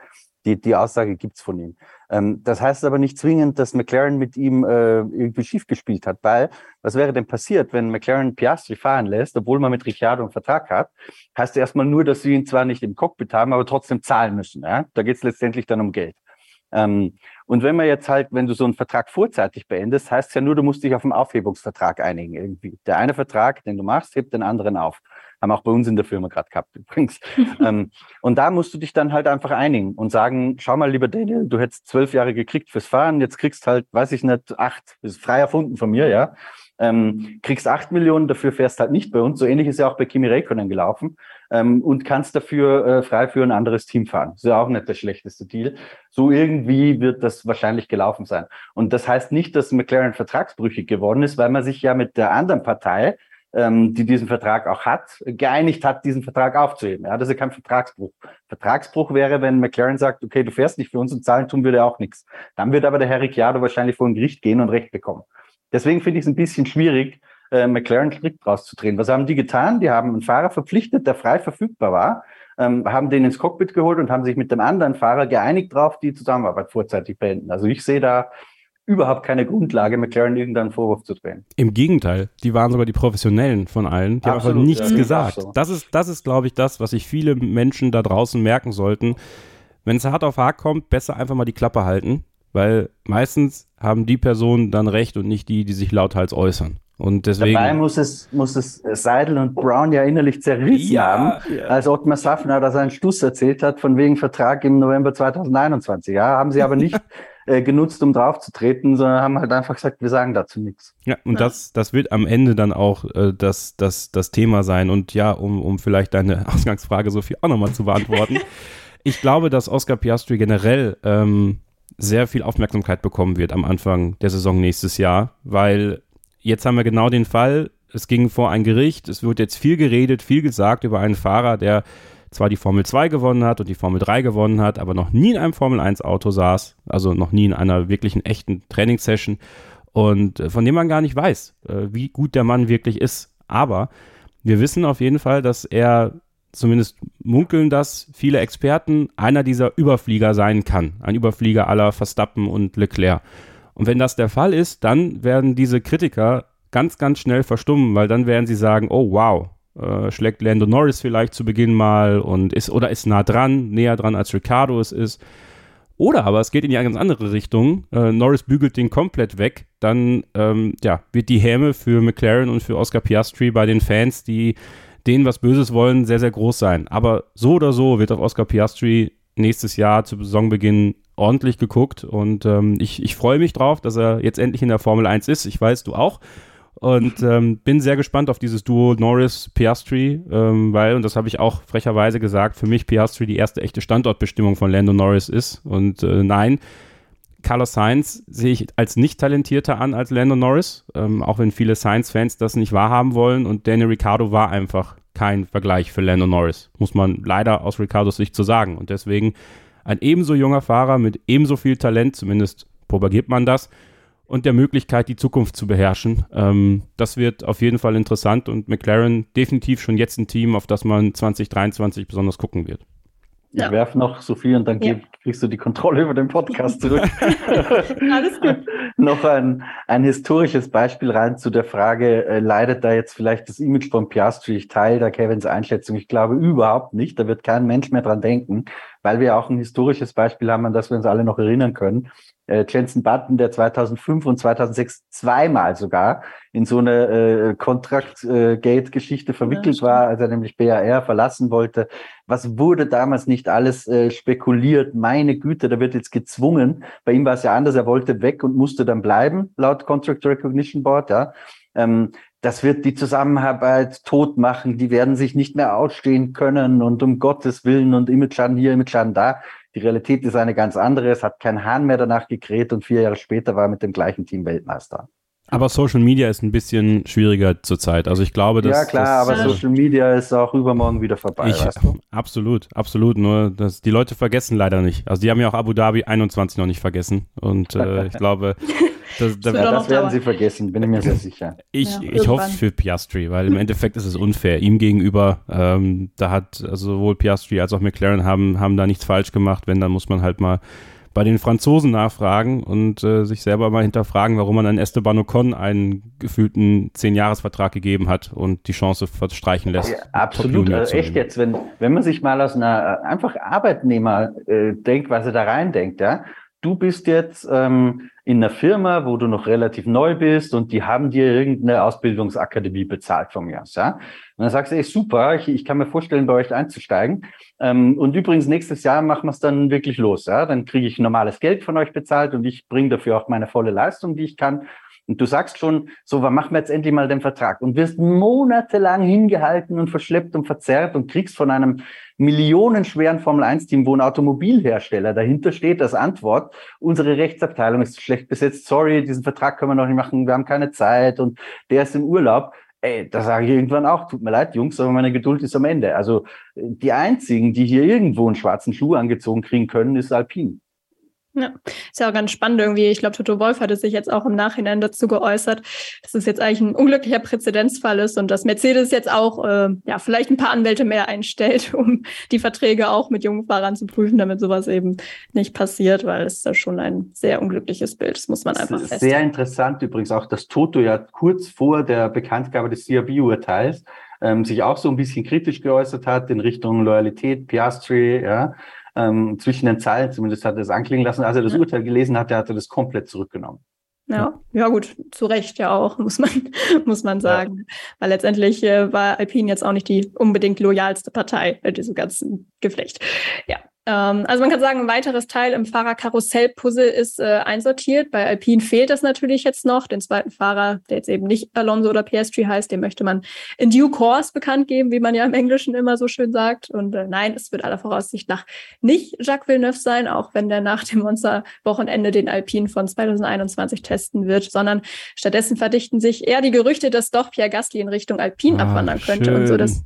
[SPEAKER 4] Die, die Aussage gibt's von ihm. Ähm, das heißt aber nicht zwingend, dass McLaren mit ihm äh, irgendwie schief gespielt hat, weil was wäre denn passiert, wenn McLaren Piastri fahren lässt, obwohl man mit Ricciardo einen Vertrag hat, heißt erstmal nur, dass sie ihn zwar nicht im Cockpit haben, aber trotzdem zahlen müssen. Ja? Da geht's letztendlich dann um Geld. Ähm, und wenn man jetzt halt, wenn du so einen Vertrag vorzeitig beendest, heißt es ja nur, du musst dich auf einen Aufhebungsvertrag einigen irgendwie. Der eine Vertrag, den du machst, hebt den anderen auf. Haben auch bei uns in der Firma gerade gehabt übrigens. ähm, und da musst du dich dann halt einfach einigen und sagen, schau mal, lieber Daniel, du hättest zwölf Jahre gekriegt fürs Fahren, jetzt kriegst halt, weiß ich nicht, acht. Das ist frei erfunden von mir, ja. Ähm, kriegst acht Millionen, dafür fährst halt nicht bei uns. So ähnlich ist ja auch bei Kimi Räikkönen gelaufen ähm, und kannst dafür äh, frei für ein anderes Team fahren. Ist ja auch nicht der schlechteste Deal. So irgendwie wird das wahrscheinlich gelaufen sein. Und das heißt nicht, dass McLaren vertragsbrüchig geworden ist, weil man sich ja mit der anderen Partei, ähm, die diesen Vertrag auch hat, geeinigt hat, diesen Vertrag aufzuheben. Ja, das ist ja kein Vertragsbruch. Vertragsbruch wäre, wenn McLaren sagt, okay, du fährst nicht für uns und zahlen tun würde auch nichts. Dann wird aber der Herr Ricciardo wahrscheinlich vor ein Gericht gehen und Recht bekommen. Deswegen finde ich es ein bisschen schwierig, äh, McLaren strikt rauszudrehen. Was haben die getan? Die haben einen Fahrer verpflichtet, der frei verfügbar war, ähm, haben den ins Cockpit geholt und haben sich mit dem anderen Fahrer geeinigt darauf, die Zusammenarbeit vorzeitig beenden. Also ich sehe da überhaupt keine Grundlage, McLaren irgendeinen Vorwurf zu drehen.
[SPEAKER 3] Im Gegenteil, die waren sogar die Professionellen von allen. Die Absolut, haben einfach nichts ja, gesagt. So. Das ist, das ist, glaube ich, das, was sich viele Menschen da draußen merken sollten. Wenn es hart auf hart kommt, besser einfach mal die Klappe halten, weil meistens haben die Personen dann recht und nicht die, die sich lauthals äußern. Und deswegen.
[SPEAKER 4] Dabei muss es, muss es Seidel und Brown ja innerlich zerrissen ja, haben, ja. als Ottmar Safner da seinen Stuss erzählt hat, von wegen Vertrag im November 2021. Ja, haben sie aber nicht äh, genutzt, um draufzutreten, sondern haben halt einfach gesagt, wir sagen dazu nichts.
[SPEAKER 3] Ja, und ja. das, das wird am Ende dann auch äh, das, das, das Thema sein. Und ja, um, um vielleicht deine Ausgangsfrage, Sophie, auch nochmal zu beantworten. ich glaube, dass Oscar Piastri generell ähm, sehr viel Aufmerksamkeit bekommen wird am Anfang der Saison nächstes Jahr, weil jetzt haben wir genau den Fall, es ging vor ein Gericht, es wird jetzt viel geredet, viel gesagt über einen Fahrer, der zwar die Formel 2 gewonnen hat und die Formel 3 gewonnen hat, aber noch nie in einem Formel 1 Auto saß, also noch nie in einer wirklichen echten Trainingssession und äh, von dem man gar nicht weiß, äh, wie gut der Mann wirklich ist. Aber wir wissen auf jeden Fall, dass er zumindest munkeln das viele Experten, einer dieser Überflieger sein kann. Ein Überflieger aller Verstappen und Leclerc. Und wenn das der Fall ist, dann werden diese Kritiker ganz, ganz schnell verstummen, weil dann werden sie sagen, oh wow, äh, schlägt Lando Norris vielleicht zu Beginn mal und ist oder ist nah dran, näher dran als Ricardo es ist. Oder aber es geht in die ganz andere Richtung. Äh, Norris bügelt den komplett weg. Dann ähm, ja, wird die Häme für McLaren und für Oscar Piastri bei den Fans, die denen was Böses wollen, sehr, sehr groß sein. Aber so oder so wird auch Oscar Piastri nächstes Jahr zu Saisonbeginn ordentlich geguckt und ähm, ich, ich freue mich drauf, dass er jetzt endlich in der Formel 1 ist. Ich weiß, du auch. Und ähm, bin sehr gespannt auf dieses Duo Norris-Piastri, ähm, weil, und das habe ich auch frecherweise gesagt, für mich Piastri die erste echte Standortbestimmung von Lando Norris ist. Und äh, nein, Carlos Sainz sehe ich als nicht talentierter an als Lando Norris, ähm, auch wenn viele Sainz-Fans das nicht wahrhaben wollen. Und Daniel Ricciardo war einfach kein Vergleich für Lando Norris, muss man leider aus Ricciardos Sicht so sagen. Und deswegen ein ebenso junger Fahrer mit ebenso viel Talent, zumindest propagiert man das, und der Möglichkeit, die Zukunft zu beherrschen. Ähm, das wird auf jeden Fall interessant und McLaren definitiv schon jetzt ein Team, auf das man 2023 besonders gucken wird.
[SPEAKER 4] Ich ja. werf noch, Sophie, und dann ja. kriegst du die Kontrolle über den Podcast zurück. Alles gut. noch ein, ein historisches Beispiel rein zu der Frage, äh, leidet da jetzt vielleicht das Image von Piastri? Ich teile da Kevins Einschätzung. Ich glaube überhaupt nicht. Da wird kein Mensch mehr dran denken, weil wir auch ein historisches Beispiel haben, an das wir uns alle noch erinnern können äh, Jensen Button, der 2005 und 2006 zweimal sogar in so eine äh, Contract-Gate-Geschichte verwickelt ja, war, als er nämlich BAR verlassen wollte. Was wurde damals nicht alles äh, spekuliert? Meine Güte, da wird jetzt gezwungen. Bei ihm war es ja anders. Er wollte weg und musste dann bleiben, laut Contract Recognition Board. Ja. Ähm, das wird die Zusammenarbeit tot machen. Die werden sich nicht mehr ausstehen können und um Gottes Willen und Image-Schaden hier, Image-Schaden da. Die Realität ist eine ganz andere. Es hat kein Hahn mehr danach gekräht und vier Jahre später war er mit dem gleichen Team Weltmeister.
[SPEAKER 3] Aber Social Media ist ein bisschen schwieriger zurzeit. Also ich glaube, dass.
[SPEAKER 4] Ja klar, das, aber Social Media ist auch übermorgen wieder vorbei. Ich, weißt du?
[SPEAKER 3] Absolut, absolut. Nur dass die Leute vergessen leider nicht. Also die haben ja auch Abu Dhabi 21 noch nicht vergessen. Und äh, ich glaube,
[SPEAKER 4] das, das, ja, das werden sie vergessen, bin ich mir sehr sicher.
[SPEAKER 3] Ich, ja, ich hoffe für Piastri, weil im Endeffekt ist es unfair. Ihm gegenüber, ähm, da hat also sowohl Piastri als auch McLaren haben, haben da nichts falsch gemacht. Wenn, dann muss man halt mal bei den Franzosen nachfragen und äh, sich selber mal hinterfragen, warum man an Esteban Ocon einen gefühlten Zehn-Jahres-Vertrag gegeben hat und die Chance verstreichen lässt. Ja,
[SPEAKER 4] absolut, also echt jetzt, wenn, wenn man sich mal aus einer äh, einfach Arbeitnehmer äh, denkt, was er da rein denkt, ja, du bist jetzt ähm, in einer Firma, wo du noch relativ neu bist und die haben dir irgendeine Ausbildungsakademie bezahlt von mir aus. Ja? Und dann sagst du, ey, super, ich, ich kann mir vorstellen, bei euch einzusteigen. Ähm, und übrigens, nächstes Jahr machen wir es dann wirklich los. Ja? Dann kriege ich normales Geld von euch bezahlt und ich bringe dafür auch meine volle Leistung, die ich kann. Und du sagst schon, so, wann machen wir jetzt endlich mal den Vertrag? Und wirst monatelang hingehalten und verschleppt und verzerrt und kriegst von einem millionenschweren Formel-1-Team, wo ein Automobilhersteller dahinter steht, als Antwort, unsere Rechtsabteilung ist schlecht besetzt, sorry, diesen Vertrag können wir noch nicht machen, wir haben keine Zeit und der ist im Urlaub. Ey, da sage ich irgendwann auch, tut mir leid, Jungs, aber meine Geduld ist am Ende. Also die einzigen, die hier irgendwo einen schwarzen Schuh angezogen kriegen können, ist Alpine.
[SPEAKER 2] Ja, ist ja auch ganz spannend irgendwie. Ich glaube, Toto Wolf hatte sich jetzt auch im Nachhinein dazu geäußert, dass es jetzt eigentlich ein unglücklicher Präzedenzfall ist und dass Mercedes jetzt auch äh, ja vielleicht ein paar Anwälte mehr einstellt, um die Verträge auch mit jungen Fahrern zu prüfen, damit sowas eben nicht passiert, weil es ist ja schon ein sehr unglückliches Bild. Das muss man einfach
[SPEAKER 4] feststellen. Sehr interessant übrigens auch, dass Toto ja kurz vor der Bekanntgabe des CRB-Urteils ähm, sich auch so ein bisschen kritisch geäußert hat in Richtung Loyalität, Piastri, ja, ähm, zwischen den Zeilen, zumindest hat er es anklingen lassen. Als er das Urteil gelesen hatte, hat er das komplett zurückgenommen.
[SPEAKER 2] Ja, ja gut, zu Recht ja auch, muss man, muss man sagen. Ja. Weil letztendlich äh, war Alpine jetzt auch nicht die unbedingt loyalste Partei in diesem ganzen Geflecht. Ja, also man kann sagen, ein weiteres Teil im Fahrerkarussell-Puzzle ist äh, einsortiert. Bei Alpine fehlt das natürlich jetzt noch. Den zweiten Fahrer, der jetzt eben nicht Alonso oder Piastri heißt, den möchte man in due course bekannt geben, wie man ja im Englischen immer so schön sagt. Und äh, nein, es wird aller Voraussicht nach nicht Jacques Villeneuve sein, auch wenn der nach dem Monster-Wochenende den Alpine von 2021 testen wird, sondern stattdessen verdichten sich eher die Gerüchte, dass doch Pierre Gasly in Richtung Alpine ah, abwandern könnte schön. und so das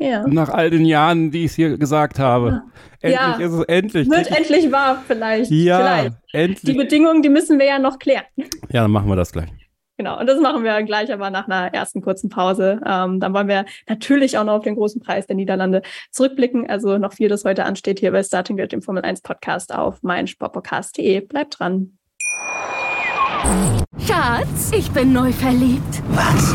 [SPEAKER 3] ja. Nach all den Jahren, die ich es hier gesagt habe. Endlich ja. ist es endlich.
[SPEAKER 2] Wird endlich wahr, vielleicht.
[SPEAKER 3] Ja,
[SPEAKER 2] vielleicht.
[SPEAKER 3] endlich.
[SPEAKER 2] Die Bedingungen, die müssen wir ja noch klären.
[SPEAKER 3] Ja, dann machen wir das gleich.
[SPEAKER 2] Genau, und das machen wir gleich aber nach einer ersten kurzen Pause. Ähm, dann wollen wir natürlich auch noch auf den großen Preis der Niederlande zurückblicken. Also noch viel, das heute ansteht hier bei Starting Grid, dem Formel 1 Podcast auf meinsportpodcast.de. Bleibt dran.
[SPEAKER 5] Schatz, ich bin neu verliebt.
[SPEAKER 6] Was?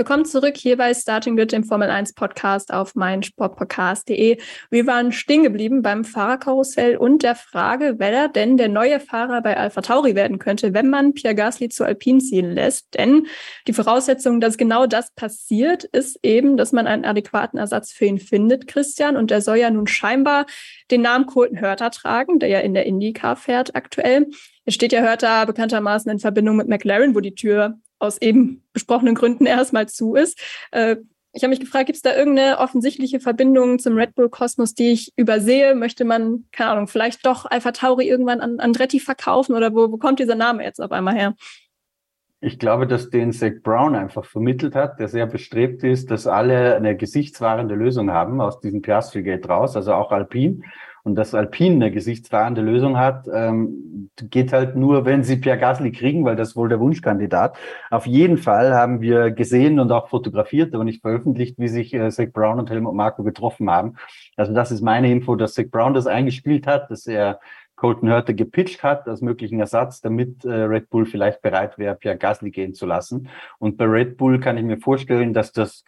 [SPEAKER 2] Willkommen zurück hier bei Starting Grid, dem Formel 1 Podcast auf meinsportpodcast.de. Wir waren stehen geblieben beim Fahrerkarussell und der Frage, wer denn der neue Fahrer bei Alpha Tauri werden könnte, wenn man Pierre Gasly zu Alpine ziehen lässt. Denn die Voraussetzung, dass genau das passiert, ist eben, dass man einen adäquaten Ersatz für ihn findet, Christian. Und der soll ja nun scheinbar den Namen Colton Hörter tragen, der ja in der IndyCar fährt aktuell. Es steht ja Hörter bekanntermaßen in Verbindung mit McLaren, wo die Tür aus eben besprochenen Gründen erstmal zu ist. Äh, ich habe mich gefragt, gibt es da irgendeine offensichtliche Verbindung zum Red Bull Kosmos, die ich übersehe? Möchte man, keine Ahnung, vielleicht doch Alpha Tauri irgendwann an Andretti verkaufen oder wo, wo kommt dieser Name jetzt auf einmal her?
[SPEAKER 4] Ich glaube, dass den Zach Brown einfach vermittelt hat, der sehr bestrebt ist, dass alle eine gesichtswahrende Lösung haben aus diesem Piastri-Gate raus, also auch Alpine und dass Alpine eine gesichtswahrende Lösung hat, ähm, geht halt nur, wenn sie Pierre Gasly kriegen, weil das wohl der Wunschkandidat. Auf jeden Fall haben wir gesehen und auch fotografiert, aber nicht veröffentlicht, wie sich äh, Zach Brown und Helmut Marko getroffen haben. Also das ist meine Info, dass Zach Brown das eingespielt hat, dass er Colton Hurter gepitcht hat als möglichen Ersatz, damit äh, Red Bull vielleicht bereit wäre, Pierre Gasly gehen zu lassen. Und bei Red Bull kann ich mir vorstellen, dass das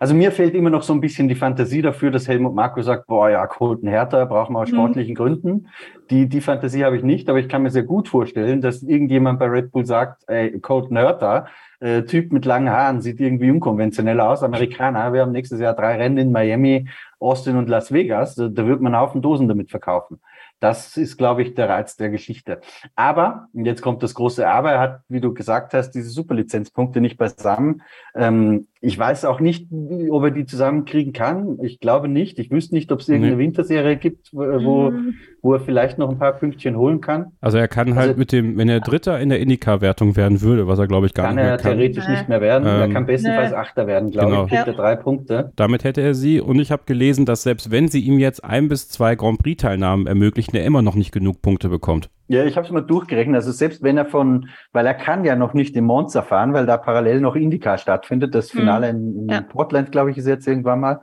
[SPEAKER 4] also mir fehlt immer noch so ein bisschen die Fantasie dafür, dass Helmut Marko sagt, boah, ja, Colton Hertha brauchen wir aus mhm. sportlichen mhm. Gründen. Die, die Fantasie habe ich nicht, aber ich kann mir sehr gut vorstellen, dass irgendjemand bei Red Bull sagt, ey, Colton Hertha, äh, Typ mit langen Haaren, sieht irgendwie unkonventionell aus, Amerikaner, wir haben nächstes Jahr drei Rennen in Miami, Austin und Las Vegas, da, da wird man einen Haufen Dosen damit verkaufen. Das ist, glaube ich, der Reiz der Geschichte. Aber, und jetzt kommt das große Aber, er hat, wie du gesagt hast, diese Superlizenzpunkte nicht beisammen. Ähm, ich weiß auch nicht, ob er die zusammenkriegen kann. Ich glaube nicht. Ich wüsste nicht, ob es irgendeine nee. Winterserie gibt, wo, mhm. wo er vielleicht noch ein paar Pünktchen holen kann.
[SPEAKER 3] Also er kann halt also, mit dem, wenn er Dritter in der IndyCar-Wertung werden würde, was er glaube ich gar nicht mehr kann.
[SPEAKER 4] Kann er theoretisch nicht mehr werden. Ähm, er kann bestenfalls nee. Achter werden, glaube genau. ich. Kriegt er drei Punkte.
[SPEAKER 3] Damit hätte er sie. Und ich habe gelesen, dass selbst wenn sie ihm jetzt ein bis zwei Grand Prix-Teilnahmen ermöglichen, er immer noch nicht genug Punkte bekommt.
[SPEAKER 4] Ja, ich habe es mal durchgerechnet. Also selbst wenn er von, weil er kann ja noch nicht im Monza fahren, weil da parallel noch IndyCar stattfindet. Das Finale mhm. in, in ja. Portland, glaube ich, ist jetzt irgendwann mal.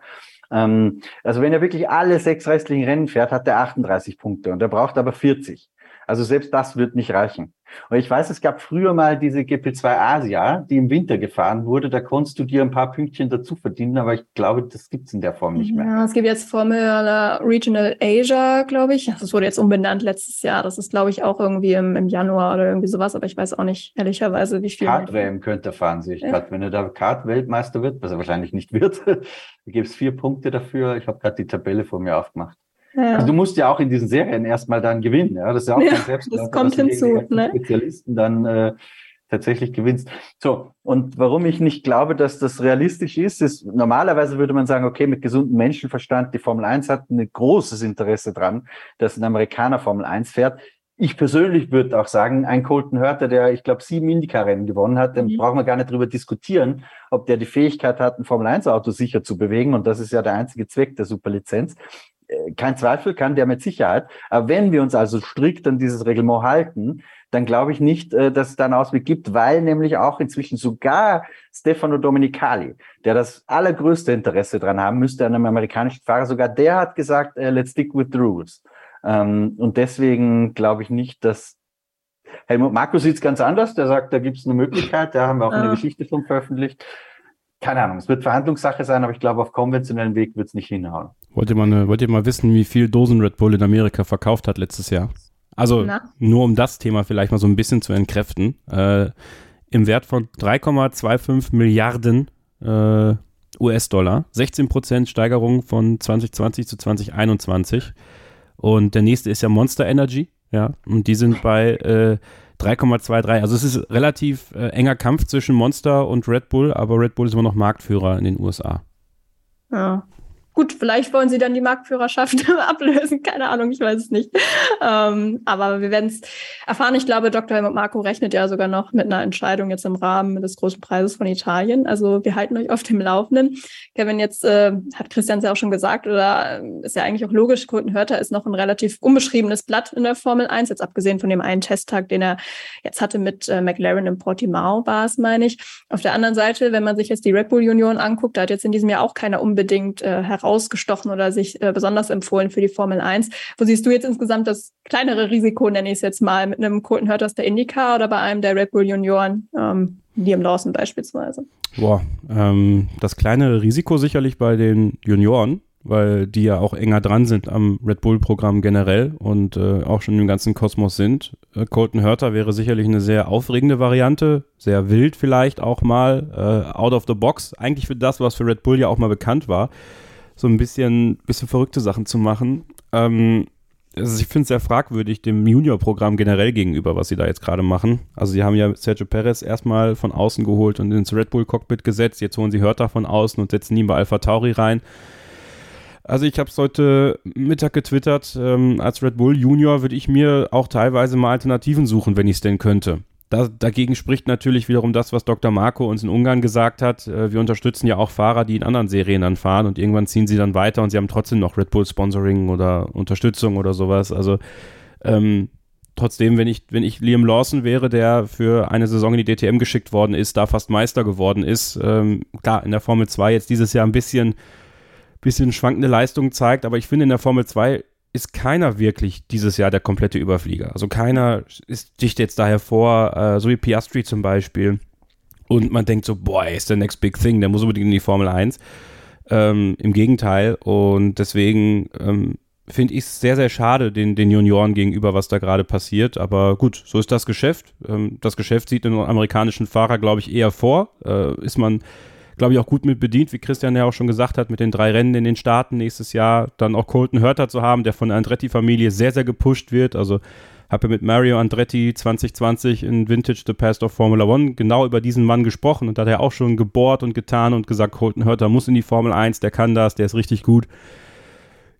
[SPEAKER 4] Ähm, also wenn er wirklich alle sechs restlichen Rennen fährt, hat er 38 Punkte und er braucht aber 40. Also selbst das wird nicht reichen. Und ich weiß, es gab früher mal diese GP2 Asia, die im Winter gefahren wurde. Da konntest du dir ein paar Pünktchen dazu verdienen, aber ich glaube, das gibt es in der Form nicht mehr.
[SPEAKER 2] Ja, es gibt jetzt Formula Regional Asia, glaube ich. Das wurde jetzt umbenannt letztes Jahr. Das ist, glaube ich, auch irgendwie im, im Januar oder irgendwie sowas, aber ich weiß auch nicht ehrlicherweise, wie viel.
[SPEAKER 4] Kart-WM könnte er fahren, sehe ich ja. gerade. Wenn er da Kart-Weltmeister wird, was er wahrscheinlich nicht wird, gibt es vier Punkte dafür. Ich habe gerade die Tabelle vor mir aufgemacht. Ja. Also du musst ja auch in diesen Serien erstmal dann gewinnen. Ja, das ist ja auch ja, kein Selbstläufer,
[SPEAKER 2] das kommt hinzu. Ne?
[SPEAKER 4] Spezialisten dann äh, tatsächlich gewinnst. So, und warum ich nicht glaube, dass das realistisch ist, ist, normalerweise würde man sagen, okay, mit gesundem Menschenverstand, die Formel 1 hat ein großes Interesse dran, dass ein Amerikaner Formel 1 fährt. Ich persönlich würde auch sagen, ein Colton Hörter, der, ich glaube, sieben Indycar-Rennen gewonnen hat, dann mhm. brauchen wir gar nicht drüber diskutieren, ob der die Fähigkeit hat, ein Formel-1-Auto sicher zu bewegen. Und das ist ja der einzige Zweck der Superlizenz. Äh, kein Zweifel kann der mit Sicherheit. Aber wenn wir uns also strikt an dieses Reglement halten, dann glaube ich nicht, äh, dass es da einen Ausweg gibt, weil nämlich auch inzwischen sogar Stefano Domenicali, der das allergrößte Interesse dran haben müsste an einem amerikanischen Fahrer, sogar der hat gesagt, uh, let's stick with the rules. Ähm, und deswegen glaube ich nicht, dass Helmut Markus sieht es ganz anders. Der sagt, da gibt es eine Möglichkeit. Da haben wir auch ja. eine Geschichte schon veröffentlicht keine Ahnung, es wird Verhandlungssache sein, aber ich glaube, auf konventionellen Weg wird es nicht hinhauen.
[SPEAKER 3] Wollt ihr, mal, wollt ihr mal wissen, wie viel Dosen Red Bull in Amerika verkauft hat letztes Jahr? Also Na? nur um das Thema vielleicht mal so ein bisschen zu entkräften. Äh, Im Wert von 3,25 Milliarden äh, US-Dollar. 16% Steigerung von 2020 zu 2021. Und der nächste ist ja Monster Energy. Ja, und die sind bei äh, 3,23. Also es ist relativ äh, enger Kampf zwischen Monster und Red Bull, aber Red Bull ist immer noch Marktführer in den USA.
[SPEAKER 2] Ja. Gut, vielleicht wollen sie dann die Marktführerschaft ablösen, keine Ahnung, ich weiß es nicht. Ähm, aber wir werden es erfahren. Ich glaube, Dr. Helmut Marco rechnet ja sogar noch mit einer Entscheidung jetzt im Rahmen des großen Preises von Italien. Also wir halten euch auf dem Laufenden. Kevin, jetzt äh, hat Christian es ja auch schon gesagt, oder äh, ist ja eigentlich auch logisch, Colton Hörter ist noch ein relativ unbeschriebenes Blatt in der Formel 1, jetzt abgesehen von dem einen Testtag, den er jetzt hatte mit äh, McLaren in Portimao, war es, meine ich. Auf der anderen Seite, wenn man sich jetzt die Red Bull Union anguckt, da hat jetzt in diesem Jahr auch keiner unbedingt äh, herausgestochen oder sich äh, besonders empfohlen für die Formel 1. Wo siehst du jetzt insgesamt das kleinere Risiko, nenne ich es jetzt mal, mit einem Colton Hurt aus der IndyCar oder bei einem der Red Bull Junioren, ähm, Liam Lawson beispielsweise?
[SPEAKER 3] Boah, ähm, das kleinere Risiko sicherlich bei den Junioren, weil die ja auch enger dran sind am Red Bull-Programm generell und äh, auch schon im ganzen Kosmos sind. Äh, Colton Hurter wäre sicherlich eine sehr aufregende Variante, sehr wild vielleicht auch mal, äh, out of the box. Eigentlich für das, was für Red Bull ja auch mal bekannt war so ein bisschen, bisschen verrückte Sachen zu machen. Ähm, also ich finde es sehr fragwürdig dem Junior-Programm generell gegenüber, was sie da jetzt gerade machen. Also sie haben ja Sergio Perez erstmal von außen geholt und ins Red Bull-Cockpit gesetzt. Jetzt holen sie Hörter von außen und setzen ihn bei Alpha Tauri rein. Also ich habe es heute Mittag getwittert, ähm, als Red Bull Junior würde ich mir auch teilweise mal Alternativen suchen, wenn ich es denn könnte. Da, dagegen spricht natürlich wiederum das, was Dr. Marco uns in Ungarn gesagt hat. Äh, wir unterstützen ja auch Fahrer, die in anderen Serien dann fahren und irgendwann ziehen sie dann weiter und sie haben trotzdem noch Red Bull Sponsoring oder Unterstützung oder sowas. Also ähm, trotzdem, wenn ich, wenn ich Liam Lawson wäre, der für eine Saison in die DTM geschickt worden ist, da fast Meister geworden ist, ähm, klar, in der Formel 2 jetzt dieses Jahr ein bisschen, bisschen schwankende Leistung zeigt, aber ich finde in der Formel 2 ist keiner wirklich dieses Jahr der komplette Überflieger. Also keiner ist, sticht jetzt da hervor, äh, so wie Piastri zum Beispiel. Und man denkt so, boah, ist der next big thing, der muss unbedingt in die Formel 1. Ähm, Im Gegenteil. Und deswegen ähm, finde ich es sehr, sehr schade den, den Junioren gegenüber, was da gerade passiert. Aber gut, so ist das Geschäft. Ähm, das Geschäft sieht den amerikanischen Fahrer, glaube ich, eher vor. Äh, ist man glaube ich, auch gut mit bedient, wie Christian ja auch schon gesagt hat, mit den drei Rennen in den Staaten nächstes Jahr. Dann auch Colton Hurter zu haben, der von der Andretti-Familie sehr, sehr gepusht wird. Also habe ja mit Mario Andretti 2020 in Vintage The Past of Formula One genau über diesen Mann gesprochen und da hat er auch schon gebohrt und getan und gesagt, Colton Hurter muss in die Formel 1, der kann das, der ist richtig gut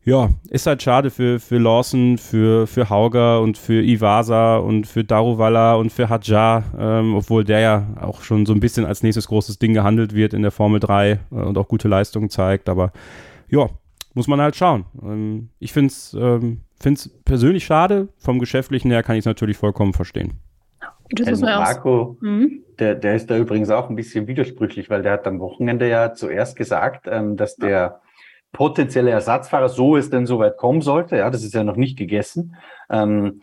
[SPEAKER 3] ja, ist halt schade für, für Lawson, für, für Hauger und für Iwasa und für Daruvala und für Hadjar, ähm, obwohl der ja auch schon so ein bisschen als nächstes großes Ding gehandelt wird in der Formel 3 äh, und auch gute Leistungen zeigt. Aber ja, muss man halt schauen. Ähm, ich finde es ähm, persönlich schade. Vom Geschäftlichen her kann ich es natürlich vollkommen verstehen.
[SPEAKER 4] Das ist Marco, mhm. der, der ist da übrigens auch ein bisschen widersprüchlich, weil der hat am Wochenende ja zuerst gesagt, ähm, dass der potenzielle Ersatzfahrer, so es denn soweit kommen sollte, ja, das ist ja noch nicht gegessen, ähm,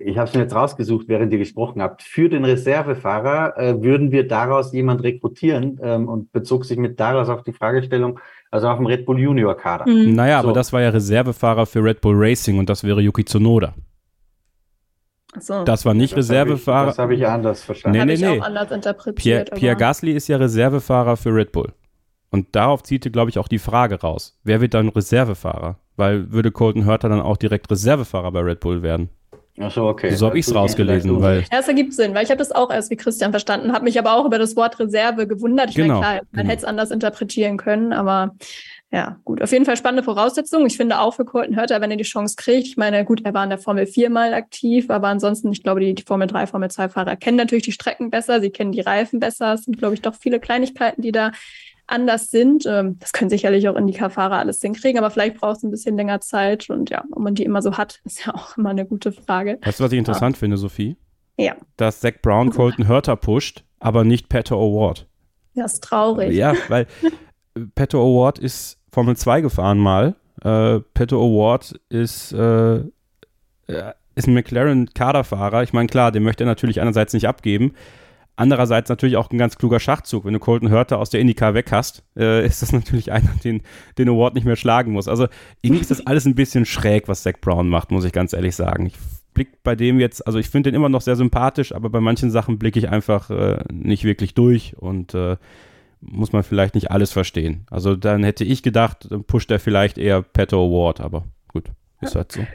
[SPEAKER 4] Ich habe es mir jetzt rausgesucht, während ihr gesprochen habt. Für den Reservefahrer äh, würden wir daraus jemand rekrutieren ähm, und bezog sich mit daraus auf die Fragestellung, also auf dem Red Bull Junior Kader.
[SPEAKER 3] Mhm. Naja, so. aber das war ja Reservefahrer für Red Bull Racing und das wäre Yuki Tsunoda. So. Das war nicht das Reservefahrer.
[SPEAKER 4] Hab ich, das habe ich anders verstanden.
[SPEAKER 3] Nee, nee, nee.
[SPEAKER 2] anders interpretiert.
[SPEAKER 3] Pierre, Pierre Gasly ist ja Reservefahrer für Red Bull. Und darauf zielte, glaube ich, auch die Frage raus. Wer wird dann Reservefahrer? Weil würde Colton Hurter dann auch direkt Reservefahrer bei Red Bull werden?
[SPEAKER 4] Ach so, okay.
[SPEAKER 3] So habe ich es rausgelesen. Weil
[SPEAKER 2] ja, es ergibt Sinn, weil ich habe das auch erst wie Christian verstanden, habe mich aber auch über das Wort Reserve gewundert. Ich genau, meine, klar, man genau. hätte es anders interpretieren können, aber ja, gut. Auf jeden Fall spannende Voraussetzungen. Ich finde auch für Colton Hurter, wenn er die Chance kriegt. Ich meine, gut, er war in der Formel 4 mal aktiv, aber ansonsten, ich glaube, die, die Formel 3, Formel 2 Fahrer kennen natürlich die Strecken besser, sie kennen die Reifen besser. Es sind, glaube ich, doch viele Kleinigkeiten, die da anders sind. Ähm, das können sicherlich auch Indica-Fahrer alles hinkriegen, aber vielleicht braucht es ein bisschen länger Zeit. Und ja, ob man die immer so hat, ist ja auch immer eine gute Frage.
[SPEAKER 3] Weißt du, was ich interessant ja. finde, Sophie?
[SPEAKER 2] Ja.
[SPEAKER 3] Dass Zach Brown Colton Hurter pusht, aber nicht Pato Award.
[SPEAKER 2] Ja, ist traurig.
[SPEAKER 3] Ja, weil Pato Award ist Formel 2 gefahren mal. Äh, Pato Award ist, äh, ist ein McLaren-Kaderfahrer. Ich meine, klar, den möchte er natürlich einerseits nicht abgeben, Andererseits natürlich auch ein ganz kluger Schachzug. Wenn du Colton Hurter aus der IndyCar weg hast, äh, ist das natürlich einer, den den Award nicht mehr schlagen muss. Also irgendwie ist das alles ein bisschen schräg, was Zach Brown macht, muss ich ganz ehrlich sagen. Ich blick bei dem jetzt, also ich finde den immer noch sehr sympathisch, aber bei manchen Sachen blicke ich einfach äh, nicht wirklich durch und äh, muss man vielleicht nicht alles verstehen. Also dann hätte ich gedacht, pusht er vielleicht eher Petto Award, aber gut, ist halt so.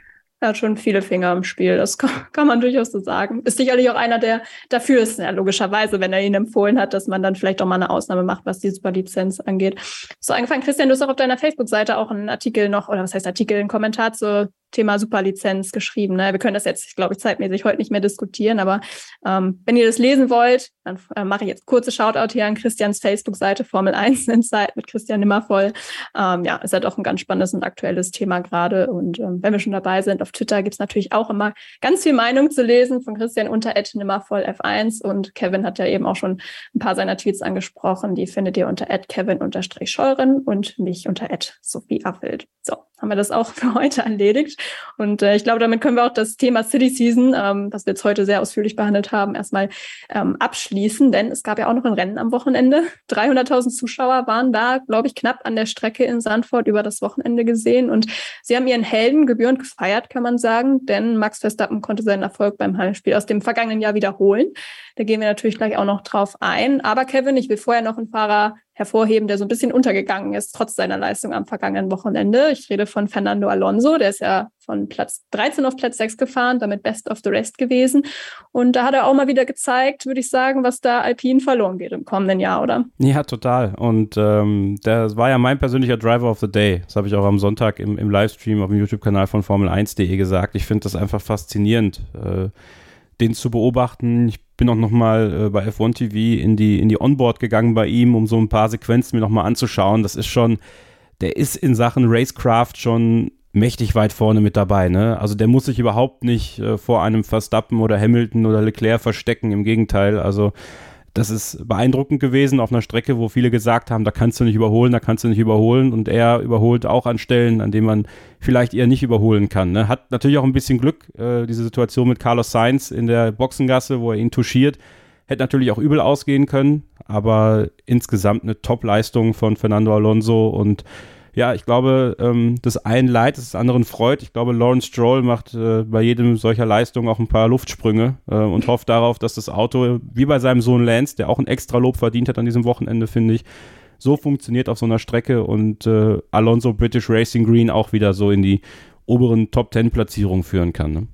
[SPEAKER 2] Er hat schon viele Finger im Spiel, das kann, man durchaus so sagen. Ist sicherlich auch einer, der dafür ist, ja, logischerweise, wenn er ihn empfohlen hat, dass man dann vielleicht auch mal eine Ausnahme macht, was die Superlizenz angeht. So angefangen, Christian, du hast auch auf deiner Facebook-Seite auch einen Artikel noch, oder was heißt Artikel, einen Kommentar zur Thema Superlizenz geschrieben. Ne? Wir können das jetzt, glaube ich, zeitmäßig heute nicht mehr diskutieren, aber ähm, wenn ihr das lesen wollt, dann äh, mache ich jetzt kurze Shoutout hier an Christians Facebook-Seite Formel 1 Insight mit Christian Nimmervoll. Ähm, ja, ist halt auch ein ganz spannendes und aktuelles Thema gerade. Und ähm, wenn wir schon dabei sind, auf Twitter gibt es natürlich auch immer ganz viel Meinung zu lesen von Christian unter Nimmervoll F1 und Kevin hat ja eben auch schon ein paar seiner Tweets angesprochen. Die findet ihr unter Kevin-Scheuren und mich unter Sophie Affelt. So, haben wir das auch für heute erledigt. Und äh, ich glaube, damit können wir auch das Thema City Season, ähm, was wir jetzt heute sehr ausführlich behandelt haben, erstmal ähm, abschließen. Denn es gab ja auch noch ein Rennen am Wochenende. 300.000 Zuschauer waren da, glaube ich, knapp an der Strecke in Sandford über das Wochenende gesehen. Und sie haben ihren Helden gebührend gefeiert, kann man sagen. Denn Max Verstappen konnte seinen Erfolg beim Heimspiel aus dem vergangenen Jahr wiederholen. Da gehen wir natürlich gleich auch noch drauf ein. Aber Kevin, ich will vorher noch einen Fahrer hervorheben, der so ein bisschen untergegangen ist, trotz seiner Leistung am vergangenen Wochenende. Ich rede von Fernando Alonso, der ist ja von Platz 13 auf Platz 6 gefahren, damit Best of the Rest gewesen. Und da hat er auch mal wieder gezeigt, würde ich sagen, was da Alpine verloren geht im kommenden Jahr, oder?
[SPEAKER 3] Ja, total. Und ähm, das war ja mein persönlicher Driver of the Day. Das habe ich auch am Sonntag im, im Livestream auf dem YouTube-Kanal von Formel1.de gesagt. Ich finde das einfach faszinierend. Äh, den zu beobachten. Ich bin auch nochmal äh, bei F1 TV in die, in die Onboard gegangen bei ihm, um so ein paar Sequenzen mir nochmal anzuschauen. Das ist schon, der ist in Sachen Racecraft schon mächtig weit vorne mit dabei. Ne? Also der muss sich überhaupt nicht äh, vor einem Verstappen oder Hamilton oder Leclerc verstecken. Im Gegenteil, also das ist beeindruckend gewesen auf einer Strecke, wo viele gesagt haben, da kannst du nicht überholen, da kannst du nicht überholen. Und er überholt auch an Stellen, an denen man vielleicht eher nicht überholen kann. Ne? Hat natürlich auch ein bisschen Glück, äh, diese Situation mit Carlos Sainz in der Boxengasse, wo er ihn touchiert. Hätte natürlich auch übel ausgehen können, aber insgesamt eine Top-Leistung von Fernando Alonso und ja, ich glaube, ähm, das einen leid, das anderen freut. Ich glaube, Lawrence Stroll macht äh, bei jedem solcher Leistung auch ein paar Luftsprünge äh, und hofft darauf, dass das Auto, wie bei seinem Sohn Lance, der auch ein extra Lob verdient hat an diesem Wochenende, finde ich, so funktioniert auf so einer Strecke und äh, Alonso British Racing Green auch wieder so in die oberen Top Ten Platzierungen führen kann. Ne?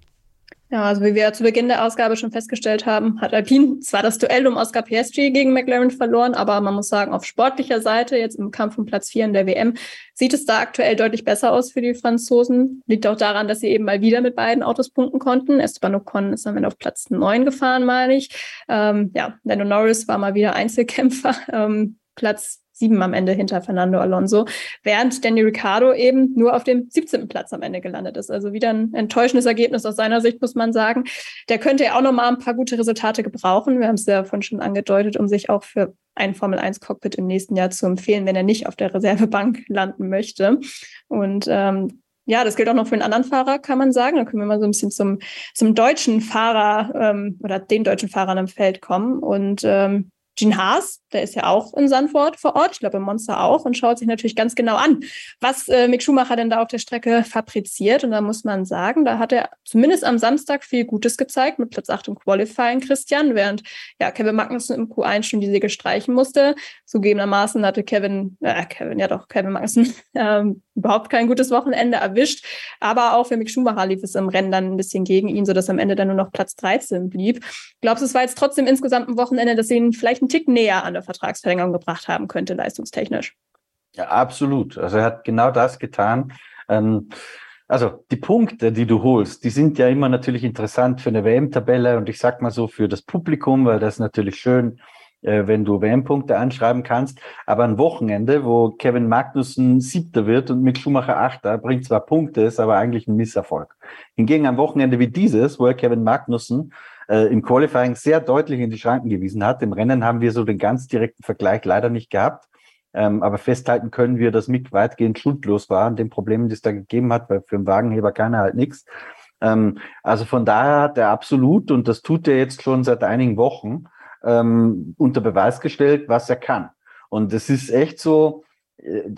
[SPEAKER 2] Ja, also wie wir zu Beginn der Ausgabe schon festgestellt haben, hat Alpine zwar das Duell um Oscar Piastri gegen McLaren verloren, aber man muss sagen, auf sportlicher Seite, jetzt im Kampf um Platz 4 in der WM, sieht es da aktuell deutlich besser aus für die Franzosen. Liegt auch daran, dass sie eben mal wieder mit beiden Autos punkten konnten. Esteban Ocon ist am Ende auf Platz 9 gefahren, meine ich. Ähm, ja, Lando Norris war mal wieder Einzelkämpfer. Ähm, Platz sieben am Ende hinter Fernando Alonso, während Danny Ricciardo eben nur auf dem 17. Platz am Ende gelandet ist. Also wieder ein enttäuschendes Ergebnis aus seiner Sicht, muss man sagen. Der könnte ja auch nochmal ein paar gute Resultate gebrauchen. Wir haben es ja vorhin schon angedeutet, um sich auch für ein Formel 1 Cockpit im nächsten Jahr zu empfehlen, wenn er nicht auf der Reservebank landen möchte. Und ähm, ja, das gilt auch noch für einen anderen Fahrer, kann man sagen. Da können wir mal so ein bisschen zum, zum deutschen Fahrer ähm, oder den deutschen Fahrern im Feld kommen. Und ähm, Gene Haas, der ist ja auch in Sandford vor Ort, ich glaube im Monster auch, und schaut sich natürlich ganz genau an, was äh, Mick Schumacher denn da auf der Strecke fabriziert. Und da muss man sagen, da hat er zumindest am Samstag viel Gutes gezeigt mit Platz 8 im Qualifying, Christian, während ja Kevin Magnussen im Q1 schon die Siege streichen musste. Zugegebenermaßen hatte Kevin, äh, Kevin, ja doch, Kevin Magnussen ähm, überhaupt kein gutes Wochenende erwischt. Aber auch für Mick Schumacher lief es im Rennen dann ein bisschen gegen ihn, sodass am Ende dann nur noch Platz 13 blieb. Glaubst du, es war jetzt trotzdem insgesamt ein Wochenende, das ihn vielleicht ein einen Tick näher an der Vertragsverlängerung gebracht haben könnte, leistungstechnisch.
[SPEAKER 4] Ja, absolut. Also er hat genau das getan. Ähm, also die Punkte, die du holst, die sind ja immer natürlich interessant für eine WM-Tabelle und ich sag mal so für das Publikum, weil das natürlich schön, äh, wenn du WM-Punkte anschreiben kannst. Aber ein Wochenende, wo Kevin Magnussen Siebter wird und Mick Schumacher Achter, bringt zwar Punkte, ist aber eigentlich ein Misserfolg. Hingegen ein Wochenende wie dieses, wo er Kevin Magnussen äh, im Qualifying sehr deutlich in die Schranken gewiesen hat. Im Rennen haben wir so den ganz direkten Vergleich leider nicht gehabt. Ähm, aber festhalten können wir, dass Mick weitgehend schuldlos war an den Problemen, die es da gegeben hat, weil für den Wagenheber kann er halt nichts. Ähm, also von daher hat er absolut, und das tut er jetzt schon seit einigen Wochen, ähm, unter Beweis gestellt, was er kann. Und es ist echt so,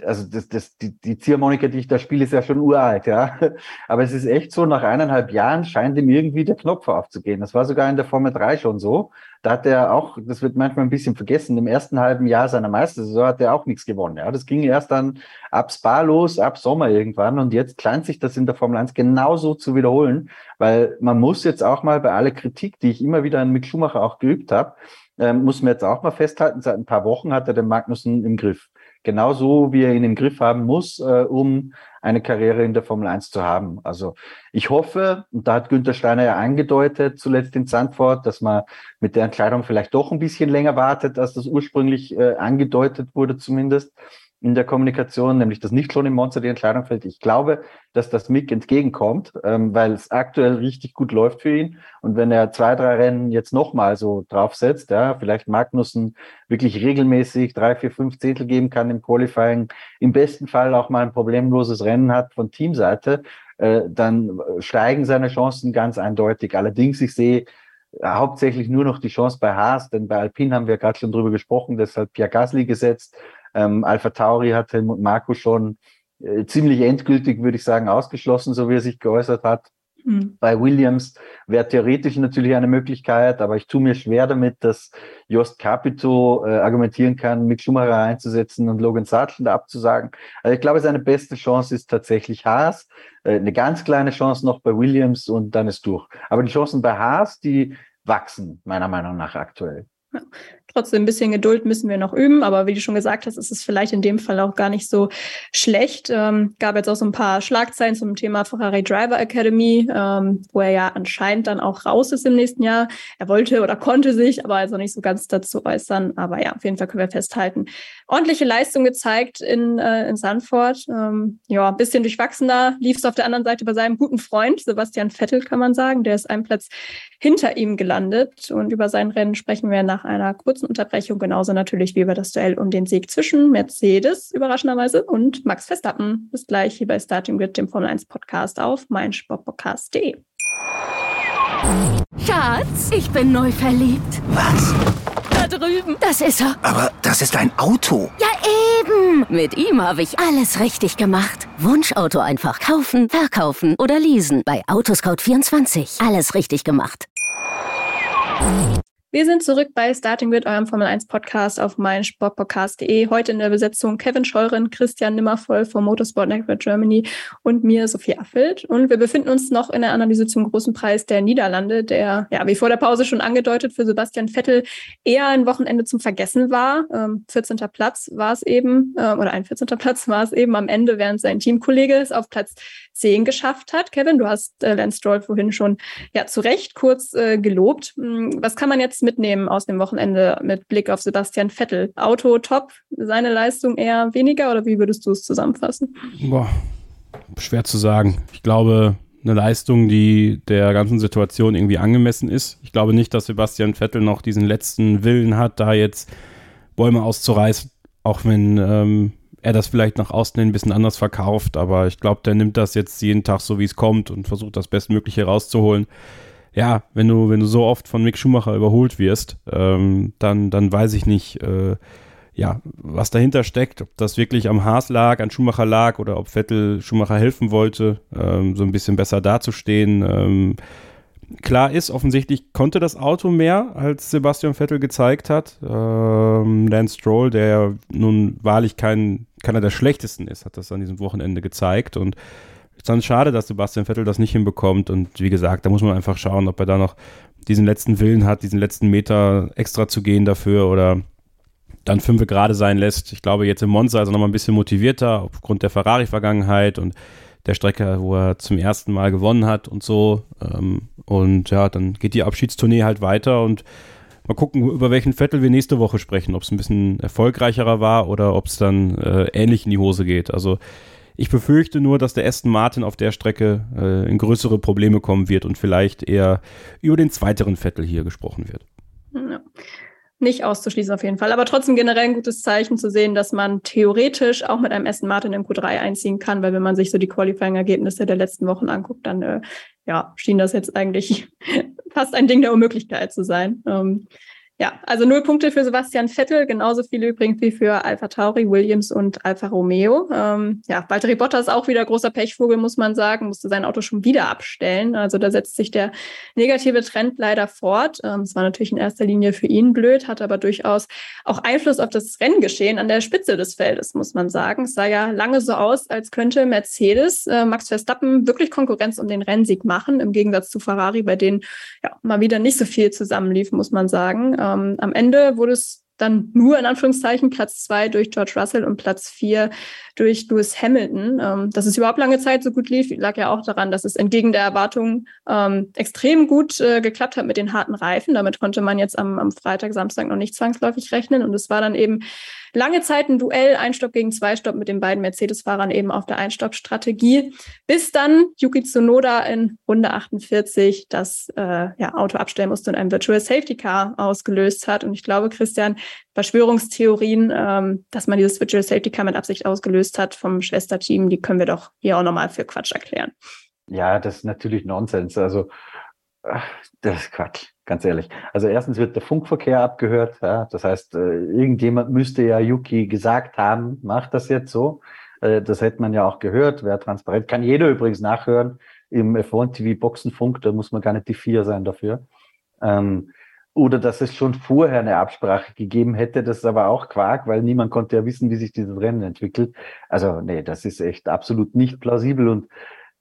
[SPEAKER 4] also das, das, die, die Ziehharmonika, die ich da spiele, ist ja schon uralt, ja. Aber es ist echt so, nach eineinhalb Jahren scheint ihm irgendwie der Knopf aufzugehen. Das war sogar in der Formel 3 schon so. Da hat er auch, das wird manchmal ein bisschen vergessen, im ersten halben Jahr seiner Meistersaison hat er auch nichts gewonnen. Ja. Das ging erst dann ab Spa los, ab Sommer irgendwann. Und jetzt scheint sich das in der Formel 1 genauso zu wiederholen, weil man muss jetzt auch mal bei aller Kritik, die ich immer wieder mit Schumacher auch geübt habe, ähm, muss man jetzt auch mal festhalten, seit ein paar Wochen hat er den Magnussen im Griff genauso wie er ihn im Griff haben muss, äh, um eine Karriere in der Formel 1 zu haben. Also ich hoffe, und da hat Günther Steiner ja angedeutet, zuletzt in Zandvoort, dass man mit der Entscheidung vielleicht doch ein bisschen länger wartet, als das ursprünglich äh, angedeutet wurde zumindest in der Kommunikation, nämlich dass nicht schon im Monster die Entscheidung fällt. Ich glaube, dass das Mick entgegenkommt, ähm, weil es aktuell richtig gut läuft für ihn. Und wenn er zwei, drei Rennen jetzt nochmal so draufsetzt, ja, vielleicht Magnussen wirklich regelmäßig drei, vier, fünf Zehntel geben kann im Qualifying, im besten Fall auch mal ein problemloses Rennen hat von Teamseite, äh, dann steigen seine Chancen ganz eindeutig. Allerdings, ich sehe hauptsächlich nur noch die Chance bei Haas, denn bei Alpine haben wir gerade schon drüber gesprochen, deshalb Pierre Gasly gesetzt. Ähm, Alpha Tauri hat Helmut Marko schon äh, ziemlich endgültig, würde ich sagen, ausgeschlossen, so wie er sich geäußert hat. Mhm. Bei Williams wäre theoretisch natürlich eine Möglichkeit, aber ich tue mir schwer damit, dass Jost Capito äh, argumentieren kann, Mick Schumacher einzusetzen und Logan Sargent abzusagen. Also ich glaube, seine beste Chance ist tatsächlich Haas. Äh, eine ganz kleine Chance noch bei Williams und dann ist durch. Aber die Chancen bei Haas, die wachsen meiner Meinung nach aktuell.
[SPEAKER 2] Trotzdem ein bisschen Geduld müssen wir noch üben, aber wie du schon gesagt hast, ist es vielleicht in dem Fall auch gar nicht so schlecht. Ähm, gab jetzt auch so ein paar Schlagzeilen zum Thema Ferrari Driver Academy, ähm, wo er ja anscheinend dann auch raus ist im nächsten Jahr. Er wollte oder konnte sich, aber also nicht so ganz dazu äußern. Aber ja, auf jeden Fall können wir festhalten. Ordentliche Leistung gezeigt in, äh, in Sanford. Ähm, ja, ein bisschen durchwachsener lief es auf der anderen Seite bei seinem guten Freund Sebastian Vettel, kann man sagen. Der ist einen Platz hinter ihm gelandet und über sein Rennen sprechen wir nach einer kurzen kurzen Unterbrechung, genauso natürlich wie über das Duell um den Sieg zwischen Mercedes überraschenderweise und Max Verstappen. Bis gleich hier bei Starting Grid, dem Formel 1 Podcast auf meinsportpodcast.de.
[SPEAKER 5] Schatz, ich bin neu verliebt.
[SPEAKER 6] Was?
[SPEAKER 5] Da drüben. Das ist er.
[SPEAKER 6] Aber das ist ein Auto.
[SPEAKER 5] Ja, eben. Mit ihm habe ich alles richtig gemacht. Wunschauto einfach kaufen, verkaufen oder leasen. Bei Autoscout24. Alles richtig gemacht.
[SPEAKER 2] Wir sind zurück bei Starting mit eurem Formel 1 Podcast auf meinsportpodcast.de. Heute in der Besetzung Kevin Scheuren, Christian Nimmervoll vom Motorsport Network Germany und mir Sophie Affelt. Und wir befinden uns noch in der Analyse zum großen Preis der Niederlande, der, ja, wie vor der Pause schon angedeutet, für Sebastian Vettel eher ein Wochenende zum Vergessen war. Ähm, 14. Platz war es eben, äh, oder ein 14. Platz war es eben am Ende, während sein Teamkollege es auf Platz 10 geschafft hat. Kevin, du hast äh, Lance Stroll vorhin schon, ja, zu Recht kurz äh, gelobt. Hm, was kann man jetzt mitnehmen aus dem Wochenende mit Blick auf Sebastian Vettel? Auto top, seine Leistung eher weniger oder wie würdest du es zusammenfassen?
[SPEAKER 3] Boah, schwer zu sagen. Ich glaube, eine Leistung, die der ganzen Situation irgendwie angemessen ist. Ich glaube nicht, dass Sebastian Vettel noch diesen letzten Willen hat, da jetzt Bäume auszureißen, auch wenn ähm, er das vielleicht nach außen ein bisschen anders verkauft, aber ich glaube, der nimmt das jetzt jeden Tag so, wie es kommt und versucht das Bestmögliche rauszuholen. Ja, wenn du, wenn du so oft von Mick Schumacher überholt wirst, ähm, dann, dann weiß ich nicht, äh, ja, was dahinter steckt, ob das wirklich am Haas lag, an Schumacher lag oder ob Vettel Schumacher helfen wollte, ähm, so ein bisschen besser dazustehen. Ähm, klar ist, offensichtlich konnte das Auto mehr, als Sebastian Vettel gezeigt hat. Ähm, Lance Stroll, der nun wahrlich kein, keiner der schlechtesten ist, hat das an diesem Wochenende gezeigt und ist dann schade, dass Sebastian Vettel das nicht hinbekommt und wie gesagt, da muss man einfach schauen, ob er da noch diesen letzten Willen hat, diesen letzten Meter extra zu gehen dafür oder dann fünf gerade sein lässt. Ich glaube, jetzt im Monza ist er noch mal ein bisschen motivierter aufgrund der Ferrari-Vergangenheit und der Strecke, wo er zum ersten Mal gewonnen hat und so. Ähm, und ja, dann geht die Abschiedstournee halt weiter und mal gucken, über welchen Vettel wir nächste Woche sprechen. Ob es ein bisschen erfolgreicherer war oder ob es dann äh, ähnlich in die Hose geht. Also ich befürchte nur, dass der Aston Martin auf der Strecke äh, in größere Probleme kommen wird und vielleicht eher über den zweiteren Vettel hier gesprochen wird.
[SPEAKER 2] Ja nicht auszuschließen auf jeden Fall. Aber trotzdem generell ein gutes Zeichen zu sehen, dass man theoretisch auch mit einem Aston Martin im Q3 einziehen kann, weil wenn man sich so die Qualifying-Ergebnisse der letzten Wochen anguckt, dann äh, ja, schien das jetzt eigentlich fast ein Ding der Unmöglichkeit zu sein. Ähm, ja, also null Punkte für Sebastian Vettel, genauso viele übrigens wie für Alpha Tauri, Williams und Alfa Romeo. Ähm, ja, Valtteri Bottas auch wieder großer Pechvogel, muss man sagen, musste sein Auto schon wieder abstellen. Also da setzt sich der negative Trend leider fort. Ähm, es war natürlich in erster Linie für ihn blöd, hat aber durchaus auch Einfluss auf das Renngeschehen an der Spitze des Feldes, muss man sagen. Es sah ja lange so aus, als könnte Mercedes äh, Max Verstappen wirklich Konkurrenz um den Rennsieg machen, im Gegensatz zu Ferrari, bei denen ja mal wieder nicht so viel zusammenlief, muss man sagen. Ähm, am Ende wurde es dann nur in Anführungszeichen Platz zwei durch George Russell und Platz vier durch Lewis Hamilton. Ähm, dass es überhaupt lange Zeit so gut lief, lag ja auch daran, dass es entgegen der Erwartungen ähm, extrem gut äh, geklappt hat mit den harten Reifen. Damit konnte man jetzt am, am Freitag, Samstag noch nicht zwangsläufig rechnen. Und es war dann eben lange Zeit ein Duell, Einstopp gegen Zweistopp mit den beiden Mercedes-Fahrern eben auf der Einstopp-Strategie, bis dann Yuki Tsunoda in Runde 48 das äh, ja, Auto abstellen musste und ein Virtual Safety Car ausgelöst hat. Und ich glaube, Christian, Verschwörungstheorien, ähm, dass man dieses Virtual Safety Car mit Absicht ausgelöst hat vom Schwesterteam, die können wir doch hier auch nochmal für Quatsch erklären.
[SPEAKER 4] Ja, das ist natürlich Nonsens. Also, das ist Quatsch ganz ehrlich. Also erstens wird der Funkverkehr abgehört. Ja, das heißt, äh, irgendjemand müsste ja Yuki gesagt haben, macht das jetzt so. Äh, das hätte man ja auch gehört, wäre transparent. Kann jeder übrigens nachhören im F1 TV Boxenfunk, da muss man gar nicht die vier sein dafür. Ähm, oder dass es schon vorher eine Absprache gegeben hätte, das ist aber auch Quark, weil niemand konnte ja wissen, wie sich dieses Rennen entwickelt. Also nee, das ist echt absolut nicht plausibel und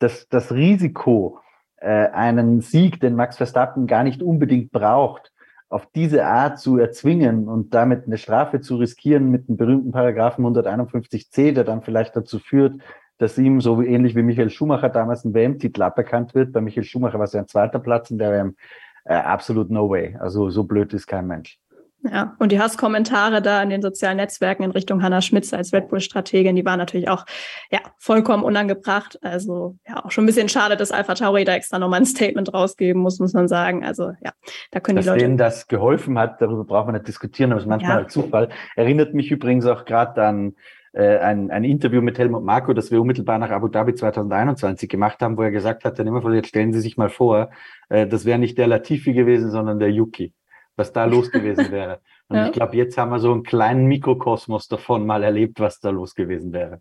[SPEAKER 4] das, das Risiko, äh, einen Sieg, den Max Verstappen gar nicht unbedingt braucht, auf diese Art zu erzwingen und damit eine Strafe zu riskieren mit dem berühmten Paragraphen 151c, der dann vielleicht dazu führt, dass ihm, so ähnlich wie Michael Schumacher damals ein WM-Titel aberkannt wird. Bei Michael Schumacher war es ja ein zweiter Platz in der WM. Äh, absolut no way. Also so blöd ist kein Mensch.
[SPEAKER 2] Ja, und die Hasskommentare da in den sozialen Netzwerken in Richtung Hannah Schmitz als Red Bull-Strategin, die waren natürlich auch ja, vollkommen unangebracht. Also ja, auch schon ein bisschen schade, dass Alpha Tauri da extra nochmal ein Statement rausgeben muss, muss man sagen. Also ja, da können
[SPEAKER 4] dass
[SPEAKER 2] die Leute.
[SPEAKER 4] denen das geholfen hat, darüber braucht man nicht diskutieren, aber es ist manchmal ja. Zufall. Erinnert mich übrigens auch gerade an äh, ein, ein Interview mit Helmut Marko, das wir unmittelbar nach Abu Dhabi 2021 gemacht haben, wo er gesagt hat, dann immer jetzt stellen Sie sich mal vor, äh, das wäre nicht der Latifi gewesen, sondern der Yuki was da los gewesen wäre. Und ja. ich glaube, jetzt haben wir so einen kleinen Mikrokosmos davon mal erlebt, was da los gewesen wäre.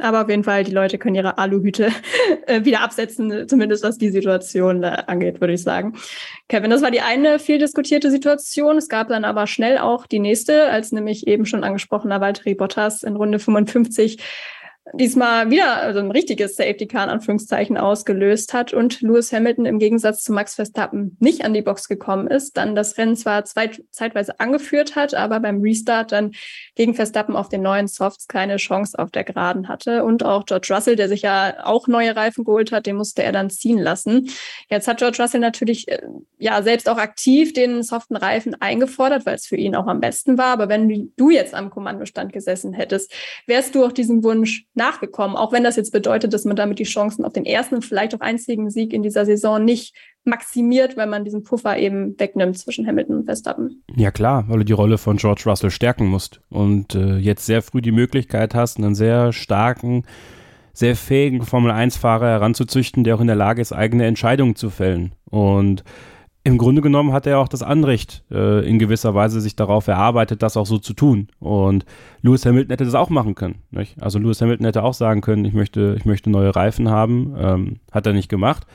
[SPEAKER 2] Aber auf jeden Fall, die Leute können ihre Aluhüte äh, wieder absetzen, zumindest was die Situation äh, angeht, würde ich sagen. Kevin, das war die eine viel diskutierte Situation. Es gab dann aber schnell auch die nächste, als nämlich eben schon angesprochener Valtteri Bottas in Runde 55 diesmal wieder also ein richtiges Safety Car in Anführungszeichen ausgelöst hat und Lewis Hamilton im Gegensatz zu Max Verstappen nicht an die Box gekommen ist, dann das Rennen zwar zweit, zeitweise angeführt hat, aber beim Restart dann gegen Verstappen auf den neuen Softs keine Chance auf der Geraden hatte und auch George Russell, der sich ja auch neue Reifen geholt hat, den musste er dann ziehen lassen. Jetzt hat George Russell natürlich äh, ja selbst auch aktiv den soften Reifen eingefordert, weil es für ihn auch am besten war, aber wenn du jetzt am Kommandostand gesessen hättest, wärst du auch diesem Wunsch nachgekommen, auch wenn das jetzt bedeutet, dass man damit die Chancen auf den ersten vielleicht auch einzigen Sieg in dieser Saison nicht maximiert, wenn man diesen Puffer eben wegnimmt zwischen Hamilton und Verstappen.
[SPEAKER 3] Ja klar, weil du die Rolle von George Russell stärken musst und äh, jetzt sehr früh die Möglichkeit hast, einen sehr starken, sehr fähigen Formel-1-Fahrer heranzuzüchten, der auch in der Lage ist, eigene Entscheidungen zu fällen. Und im Grunde genommen hat er auch das Anrecht, äh, in gewisser Weise sich darauf erarbeitet, das auch so zu tun. Und Lewis Hamilton hätte das auch machen können. Nicht? Also Lewis Hamilton hätte auch sagen können, ich möchte, ich möchte neue Reifen haben. Ähm, hat er nicht gemacht.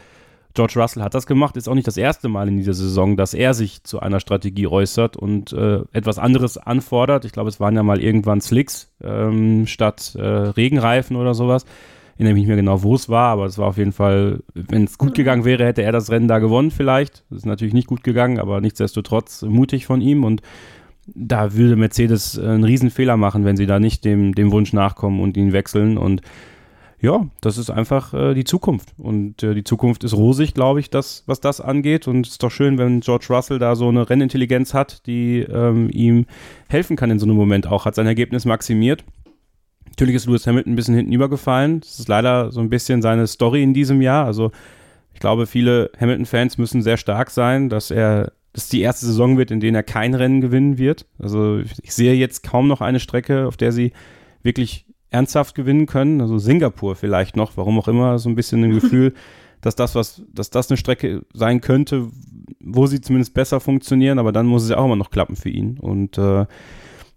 [SPEAKER 3] George Russell hat das gemacht, ist auch nicht das erste Mal in dieser Saison, dass er sich zu einer Strategie äußert und äh, etwas anderes anfordert. Ich glaube, es waren ja mal irgendwann Slicks ähm, statt äh, Regenreifen oder sowas. Ich erinnere mich nicht mehr genau, wo es war, aber es war auf jeden Fall, wenn es gut gegangen wäre, hätte er das Rennen da gewonnen vielleicht. Das ist natürlich nicht gut gegangen, aber nichtsdestotrotz mutig von ihm und da würde Mercedes einen Riesenfehler machen, wenn sie da nicht dem, dem Wunsch nachkommen und ihn wechseln und ja, das ist einfach äh, die Zukunft. Und äh, die Zukunft ist rosig, glaube ich, das, was das angeht. Und es ist doch schön, wenn George Russell da so eine Rennintelligenz hat, die ähm, ihm helfen kann in so einem Moment auch. Hat sein Ergebnis maximiert. Natürlich ist Lewis Hamilton ein bisschen hinten übergefallen. Das ist leider so ein bisschen seine Story in diesem Jahr. Also ich glaube, viele Hamilton-Fans müssen sehr stark sein, dass er dass die erste Saison wird, in der er kein Rennen gewinnen wird. Also ich sehe jetzt kaum noch eine Strecke, auf der sie wirklich ernsthaft gewinnen können. Also Singapur vielleicht noch, warum auch immer, so ein bisschen ein Gefühl, dass das was, dass das eine Strecke sein könnte, wo sie zumindest besser funktionieren, aber dann muss es ja auch immer noch klappen für ihn. Und äh,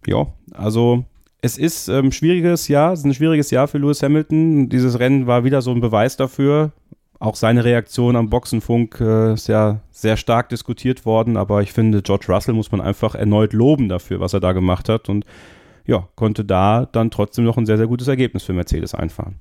[SPEAKER 3] ja, also es ist ein ähm, schwieriges Jahr, es ist ein schwieriges Jahr für Lewis Hamilton. Dieses Rennen war wieder so ein Beweis dafür. Auch seine Reaktion am Boxenfunk äh, ist ja sehr stark diskutiert worden, aber ich finde, George Russell muss man einfach erneut loben dafür, was er da gemacht hat. Und ja, konnte da dann trotzdem noch ein sehr, sehr gutes Ergebnis für Mercedes einfahren.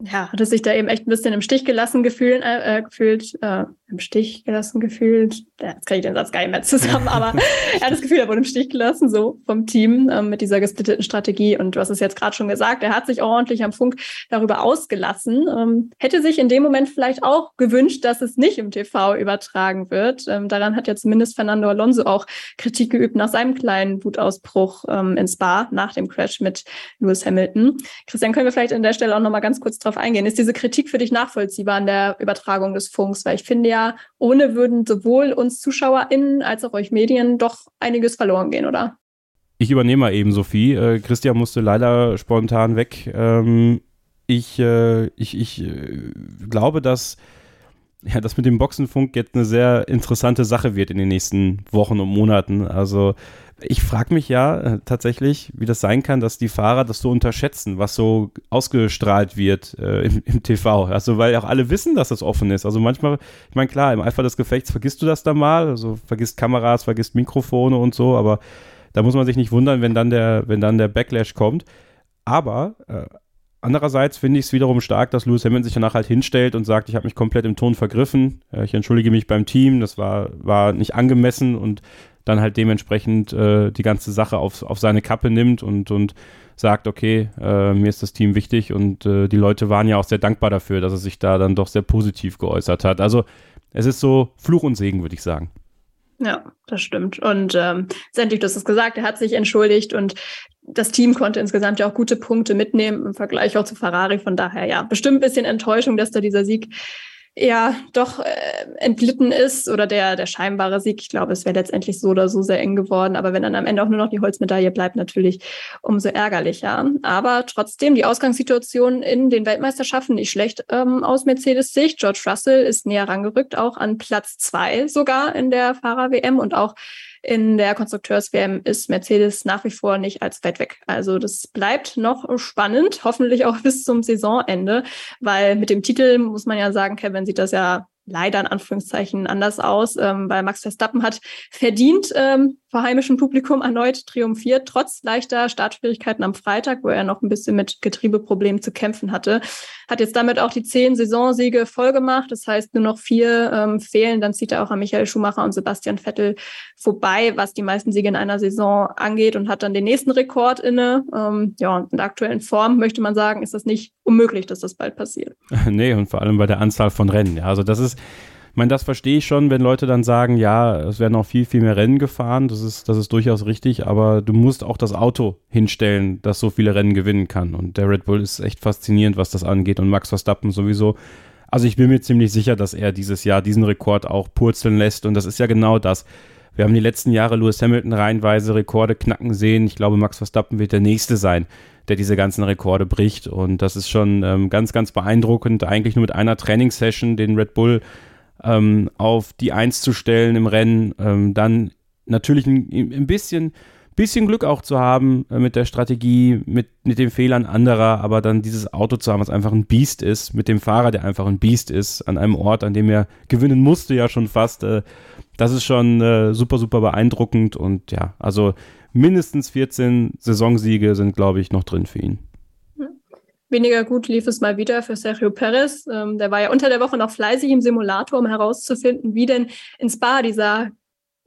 [SPEAKER 2] Ja, hatte sich da eben echt ein bisschen im Stich gelassen gefühlt, äh, gefühlt äh, im Stich gelassen gefühlt. Jetzt kann ich den Satz gar nicht mehr zusammen, aber er hat das Gefühl, er wurde im Stich gelassen, so vom Team ähm, mit dieser gesplitteten Strategie. Und du hast es jetzt gerade schon gesagt, er hat sich auch ordentlich am Funk darüber ausgelassen. Ähm, hätte sich in dem Moment vielleicht auch gewünscht, dass es nicht im TV übertragen wird. Ähm, daran hat ja zumindest Fernando Alonso auch Kritik geübt nach seinem kleinen Wutausbruch ähm, ins Bar nach dem Crash mit Lewis Hamilton. Christian, können wir vielleicht an der Stelle auch nochmal ganz kurz drauf eingehen? Ist diese Kritik für dich nachvollziehbar an der Übertragung des Funks? Weil ich finde ja, ohne würden sowohl uns ZuschauerInnen als auch euch Medien doch einiges verloren gehen, oder?
[SPEAKER 3] Ich übernehme mal eben, Sophie. Äh, Christian musste leider spontan weg. Ähm, ich, äh, ich, ich äh, glaube, dass ja, das mit dem Boxenfunk jetzt eine sehr interessante Sache wird in den nächsten Wochen und Monaten. Also ich frage mich ja äh, tatsächlich, wie das sein kann, dass die Fahrer das so unterschätzen, was so ausgestrahlt wird äh, im, im, TV. Also weil auch alle wissen, dass das offen ist. Also manchmal, ich meine klar, im Eifer des Gefechts vergisst du das da mal, also vergisst Kameras, vergisst Mikrofone und so, aber da muss man sich nicht wundern, wenn dann der, wenn dann der Backlash kommt. Aber äh, Andererseits finde ich es wiederum stark, dass Lewis Hamilton sich danach halt hinstellt und sagt, ich habe mich komplett im Ton vergriffen, äh, ich entschuldige mich beim Team, das war, war nicht angemessen und dann halt dementsprechend äh, die ganze Sache auf, auf seine Kappe nimmt und, und sagt, okay, äh, mir ist das Team wichtig und äh, die Leute waren ja auch sehr dankbar dafür, dass er sich da dann doch sehr positiv geäußert hat. Also es ist so Fluch und Segen, würde ich sagen.
[SPEAKER 2] Ja, das stimmt. Und ähm, letztendlich, du hast es gesagt, er hat sich entschuldigt und das Team konnte insgesamt ja auch gute Punkte mitnehmen im Vergleich auch zu Ferrari. Von daher ja, bestimmt ein bisschen Enttäuschung, dass da dieser Sieg ja doch äh, entglitten ist oder der, der scheinbare Sieg. Ich glaube, es wäre letztendlich so oder so sehr eng geworden. Aber wenn dann am Ende auch nur noch die Holzmedaille bleibt, natürlich umso ärgerlicher. Aber trotzdem, die Ausgangssituation in den Weltmeisterschaften nicht schlecht ähm, aus Mercedes Sicht. George Russell ist näher rangerückt, auch an Platz zwei sogar in der Fahrer-WM und auch in der Konstrukteurs-WM ist Mercedes nach wie vor nicht als weit weg. Also das bleibt noch spannend, hoffentlich auch bis zum Saisonende, weil mit dem Titel muss man ja sagen, Kevin sieht das ja leider in Anführungszeichen anders aus, ähm, weil Max Verstappen hat verdient ähm, vor heimischem Publikum erneut triumphiert, trotz leichter Startschwierigkeiten am Freitag, wo er noch ein bisschen mit Getriebeproblemen zu kämpfen hatte. Hat jetzt damit auch die zehn Saisonsiege vollgemacht. Das heißt, nur noch vier ähm, fehlen. Dann zieht er auch an Michael Schumacher und Sebastian Vettel vorbei, was die meisten Siege in einer Saison angeht und hat dann den nächsten Rekord inne. Ähm, ja, in der aktuellen Form möchte man sagen, ist das nicht unmöglich, dass das bald passiert.
[SPEAKER 3] nee, und vor allem bei der Anzahl von Rennen. Ja, also das ist ich meine, das verstehe ich schon, wenn Leute dann sagen, ja, es werden noch viel, viel mehr Rennen gefahren. Das ist, das ist durchaus richtig, aber du musst auch das Auto hinstellen, das so viele Rennen gewinnen kann. Und der Red Bull ist echt faszinierend, was das angeht. Und Max Verstappen sowieso Also ich bin mir ziemlich sicher, dass er dieses Jahr diesen Rekord auch purzeln lässt und das ist ja genau das. Wir haben die letzten Jahre Lewis Hamilton reihenweise Rekorde knacken sehen. Ich glaube, Max Verstappen wird der Nächste sein, der diese ganzen Rekorde bricht. Und das ist schon ähm, ganz, ganz beeindruckend, eigentlich nur mit einer Trainingssession den Red Bull ähm, auf die Eins zu stellen im Rennen. Ähm, dann natürlich ein, ein bisschen bisschen Glück auch zu haben äh, mit der Strategie, mit, mit den Fehlern anderer, aber dann dieses Auto zu haben, was einfach ein Biest ist, mit dem Fahrer, der einfach ein Biest ist, an einem Ort, an dem er gewinnen musste, ja schon fast. Äh, das ist schon äh, super, super beeindruckend und ja, also mindestens 14 Saisonsiege sind, glaube ich, noch drin für ihn.
[SPEAKER 2] Weniger gut lief es mal wieder für Sergio Perez. Ähm, der war ja unter der Woche noch fleißig im Simulator, um herauszufinden, wie denn in Spa dieser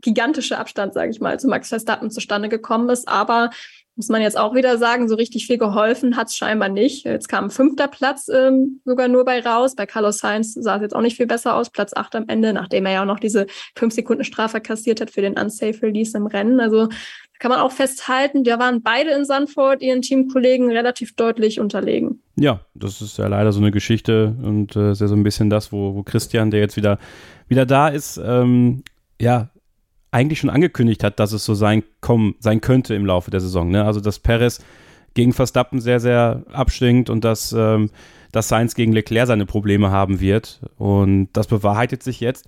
[SPEAKER 2] gigantische Abstand, sage ich mal, zu Max Verstappen zustande gekommen ist. Aber muss man jetzt auch wieder sagen, so richtig viel geholfen hat es scheinbar nicht. Jetzt kam fünfter Platz ähm, sogar nur bei raus. Bei Carlos Sainz sah es jetzt auch nicht viel besser aus. Platz acht am Ende, nachdem er ja auch noch diese fünf Sekunden Strafe kassiert hat für den Unsafe Release im Rennen. Also kann man auch festhalten, da waren beide in Sandford ihren Teamkollegen relativ deutlich unterlegen.
[SPEAKER 3] Ja, das ist ja leider so eine Geschichte und äh, ist ja so ein bisschen das, wo, wo Christian, der jetzt wieder, wieder da ist, ähm, ja, eigentlich schon angekündigt hat, dass es so sein, kommen, sein könnte im Laufe der Saison. Ne? Also, dass Perez gegen Verstappen sehr, sehr abstinkt und dass, ähm, dass Sainz gegen Leclerc seine Probleme haben wird. Und das bewahrheitet sich jetzt.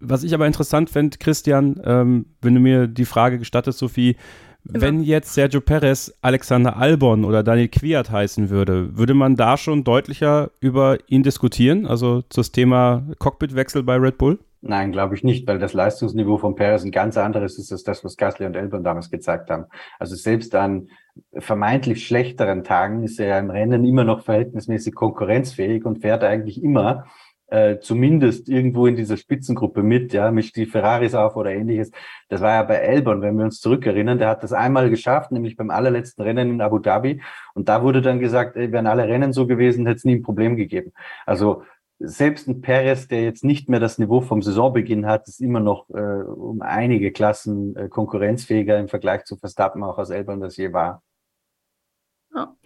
[SPEAKER 3] Was ich aber interessant fände, Christian, ähm, wenn du mir die Frage gestattest, Sophie. Wenn jetzt Sergio Perez Alexander Albon oder Daniel Kwiat heißen würde, würde man da schon deutlicher über ihn diskutieren? Also das Thema Cockpitwechsel bei Red Bull?
[SPEAKER 4] Nein, glaube ich nicht, weil das Leistungsniveau von Perez ein ganz anderes ist als das, was Gasly und Albon damals gezeigt haben. Also selbst an vermeintlich schlechteren Tagen ist er im Rennen immer noch verhältnismäßig konkurrenzfähig und fährt eigentlich immer äh, zumindest irgendwo in dieser Spitzengruppe mit, ja, mischt die Ferraris auf oder ähnliches. Das war ja bei Elbon, wenn wir uns zurückerinnern, der hat das einmal geschafft, nämlich beim allerletzten Rennen in Abu Dhabi. Und da wurde dann gesagt, ey, wären alle Rennen so gewesen, hätte es nie ein Problem gegeben. Also selbst ein Perez, der jetzt nicht mehr das Niveau vom Saisonbeginn hat, ist immer noch äh, um einige Klassen äh, konkurrenzfähiger im Vergleich zu Verstappen, auch aus Elbern das je war.
[SPEAKER 2] Ja.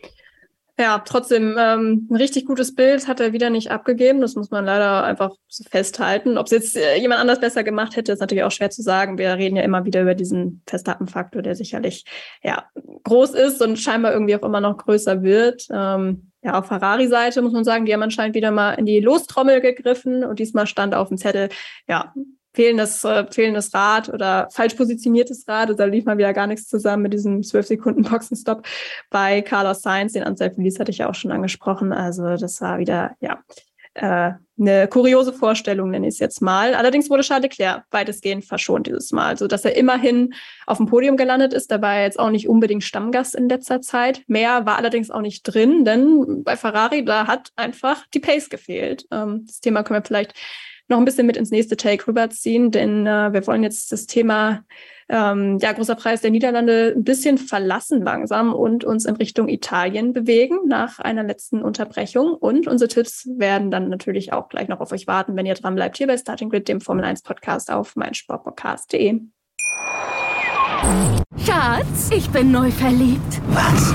[SPEAKER 2] Ja, trotzdem ähm, ein richtig gutes Bild hat er wieder nicht abgegeben. Das muss man leider einfach so festhalten. Ob es jetzt äh, jemand anders besser gemacht hätte, ist natürlich auch schwer zu sagen. Wir reden ja immer wieder über diesen Verstappen-Faktor, der sicherlich ja groß ist und scheinbar irgendwie auch immer noch größer wird. Ähm, ja, auf Ferrari-Seite muss man sagen, die haben anscheinend wieder mal in die Lostrommel gegriffen und diesmal stand auf dem Zettel, ja, fehlendes, äh, fehlendes Rad oder falsch positioniertes Rad. Da lief mal wieder gar nichts zusammen mit diesem 12 Sekunden Boxenstopp bei Carlos Sainz. Den Unsafe-Release hatte ich ja auch schon angesprochen. Also das war wieder, ja, äh, eine kuriose Vorstellung, nenne ich es jetzt mal. Allerdings wurde Charles Leclerc weitestgehend verschont dieses Mal, so dass er immerhin auf dem Podium gelandet ist. Da war er jetzt auch nicht unbedingt Stammgast in letzter Zeit. Mehr war allerdings auch nicht drin, denn bei Ferrari, da hat einfach die Pace gefehlt. Ähm, das Thema können wir vielleicht noch ein bisschen mit ins nächste Take rüberziehen, denn äh, wir wollen jetzt das Thema ähm, ja, großer Preis der Niederlande ein bisschen verlassen langsam und uns in Richtung Italien bewegen nach einer letzten Unterbrechung. Und unsere Tipps werden dann natürlich auch gleich noch auf euch warten, wenn ihr dran bleibt hier bei Starting Grid, dem Formel 1 Podcast auf meinsportpodcast.de.
[SPEAKER 5] Schatz, ich bin neu verliebt.
[SPEAKER 6] Was?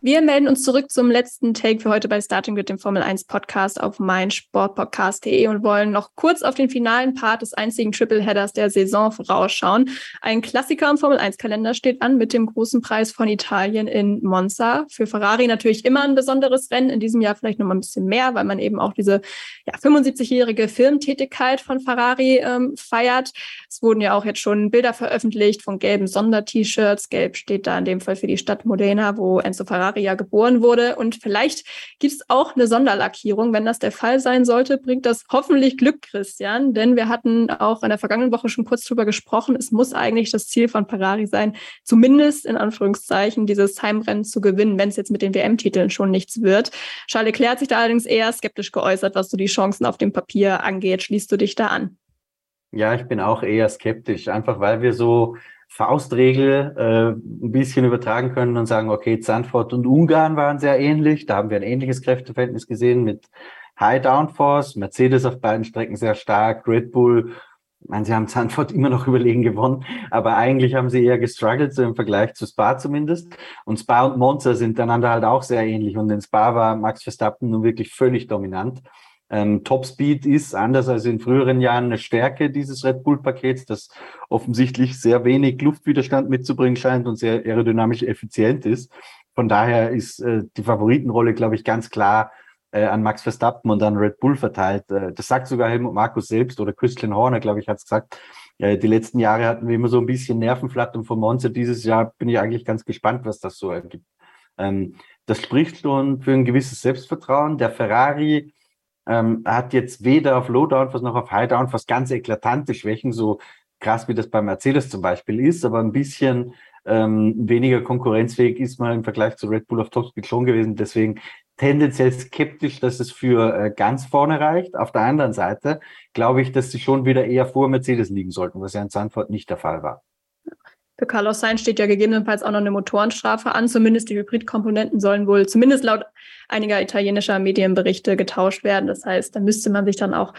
[SPEAKER 2] Wir melden uns zurück zum letzten Take für heute bei Starting Grid, dem Formel 1 Podcast auf meinsportpodcast.de und wollen noch kurz auf den finalen Part des einzigen Tripleheaders der Saison vorausschauen. Ein Klassiker im Formel 1 Kalender steht an mit dem großen Preis von Italien in Monza. Für Ferrari natürlich immer ein besonderes Rennen, in diesem Jahr vielleicht noch mal ein bisschen mehr, weil man eben auch diese ja, 75-jährige Filmtätigkeit von Ferrari ähm, feiert. Es wurden ja auch jetzt schon Bilder veröffentlicht von gelben Sonder-T-Shirts. Gelb steht da in dem Fall für die Stadt Modena, wo Enzo Ferrari Ja geboren wurde. Und vielleicht gibt es auch eine Sonderlackierung. Wenn das der Fall sein sollte, bringt das hoffentlich Glück, Christian. Denn wir hatten auch in der vergangenen Woche schon kurz drüber gesprochen. Es muss eigentlich das Ziel von Ferrari sein, zumindest in Anführungszeichen dieses Heimrennen zu gewinnen, wenn es jetzt mit den WM-Titeln schon nichts wird. Charles Leclerc hat sich da allerdings eher skeptisch geäußert, was so die Chancen auf dem Papier angeht. Schließt du dich da an?
[SPEAKER 4] Ja, ich bin auch eher skeptisch, einfach weil wir so Faustregel äh, ein bisschen übertragen können und sagen, okay, Zandvoort und Ungarn waren sehr ähnlich. Da haben wir ein ähnliches Kräfteverhältnis gesehen mit High Downforce, Mercedes auf beiden Strecken sehr stark, Red Bull ich meine, sie haben Zandvoort immer noch überlegen gewonnen, aber eigentlich haben sie eher gestruggelt, so im Vergleich zu Spa zumindest. Und Spa und Monza sind einander halt auch sehr ähnlich. Und in Spa war Max Verstappen nun wirklich völlig dominant. Ähm, Topspeed ist anders als in früheren Jahren eine Stärke dieses Red Bull-Pakets, das offensichtlich sehr wenig Luftwiderstand mitzubringen scheint und sehr aerodynamisch effizient ist. Von daher ist äh, die Favoritenrolle, glaube ich, ganz klar äh, an Max Verstappen und an Red Bull verteilt. Äh, das sagt sogar Helmut Markus selbst oder Christian Horner, glaube ich, hat es gesagt. Äh, die letzten Jahre hatten wir immer so ein bisschen Nervenflattern von Monza. Dieses Jahr bin ich eigentlich ganz gespannt, was das so ergibt. Ähm, das spricht schon für ein gewisses Selbstvertrauen. Der Ferrari ähm, hat jetzt weder auf Lowdown, noch auf Highdown, was ganz eklatante Schwächen, so krass wie das bei Mercedes zum Beispiel ist, aber ein bisschen ähm, weniger konkurrenzfähig ist man im Vergleich zu Red Bull auf Topspeed schon gewesen. Deswegen tendenziell skeptisch, dass es für äh, ganz vorne reicht. Auf der anderen Seite glaube ich, dass sie schon wieder eher vor Mercedes liegen sollten, was ja in Zandvoort nicht der Fall war.
[SPEAKER 2] Für Carlos Sainz steht ja gegebenenfalls auch noch eine Motorenstrafe an. Zumindest die Hybridkomponenten sollen wohl, zumindest laut einiger italienischer Medienberichte, getauscht werden. Das heißt, da müsste man sich dann auch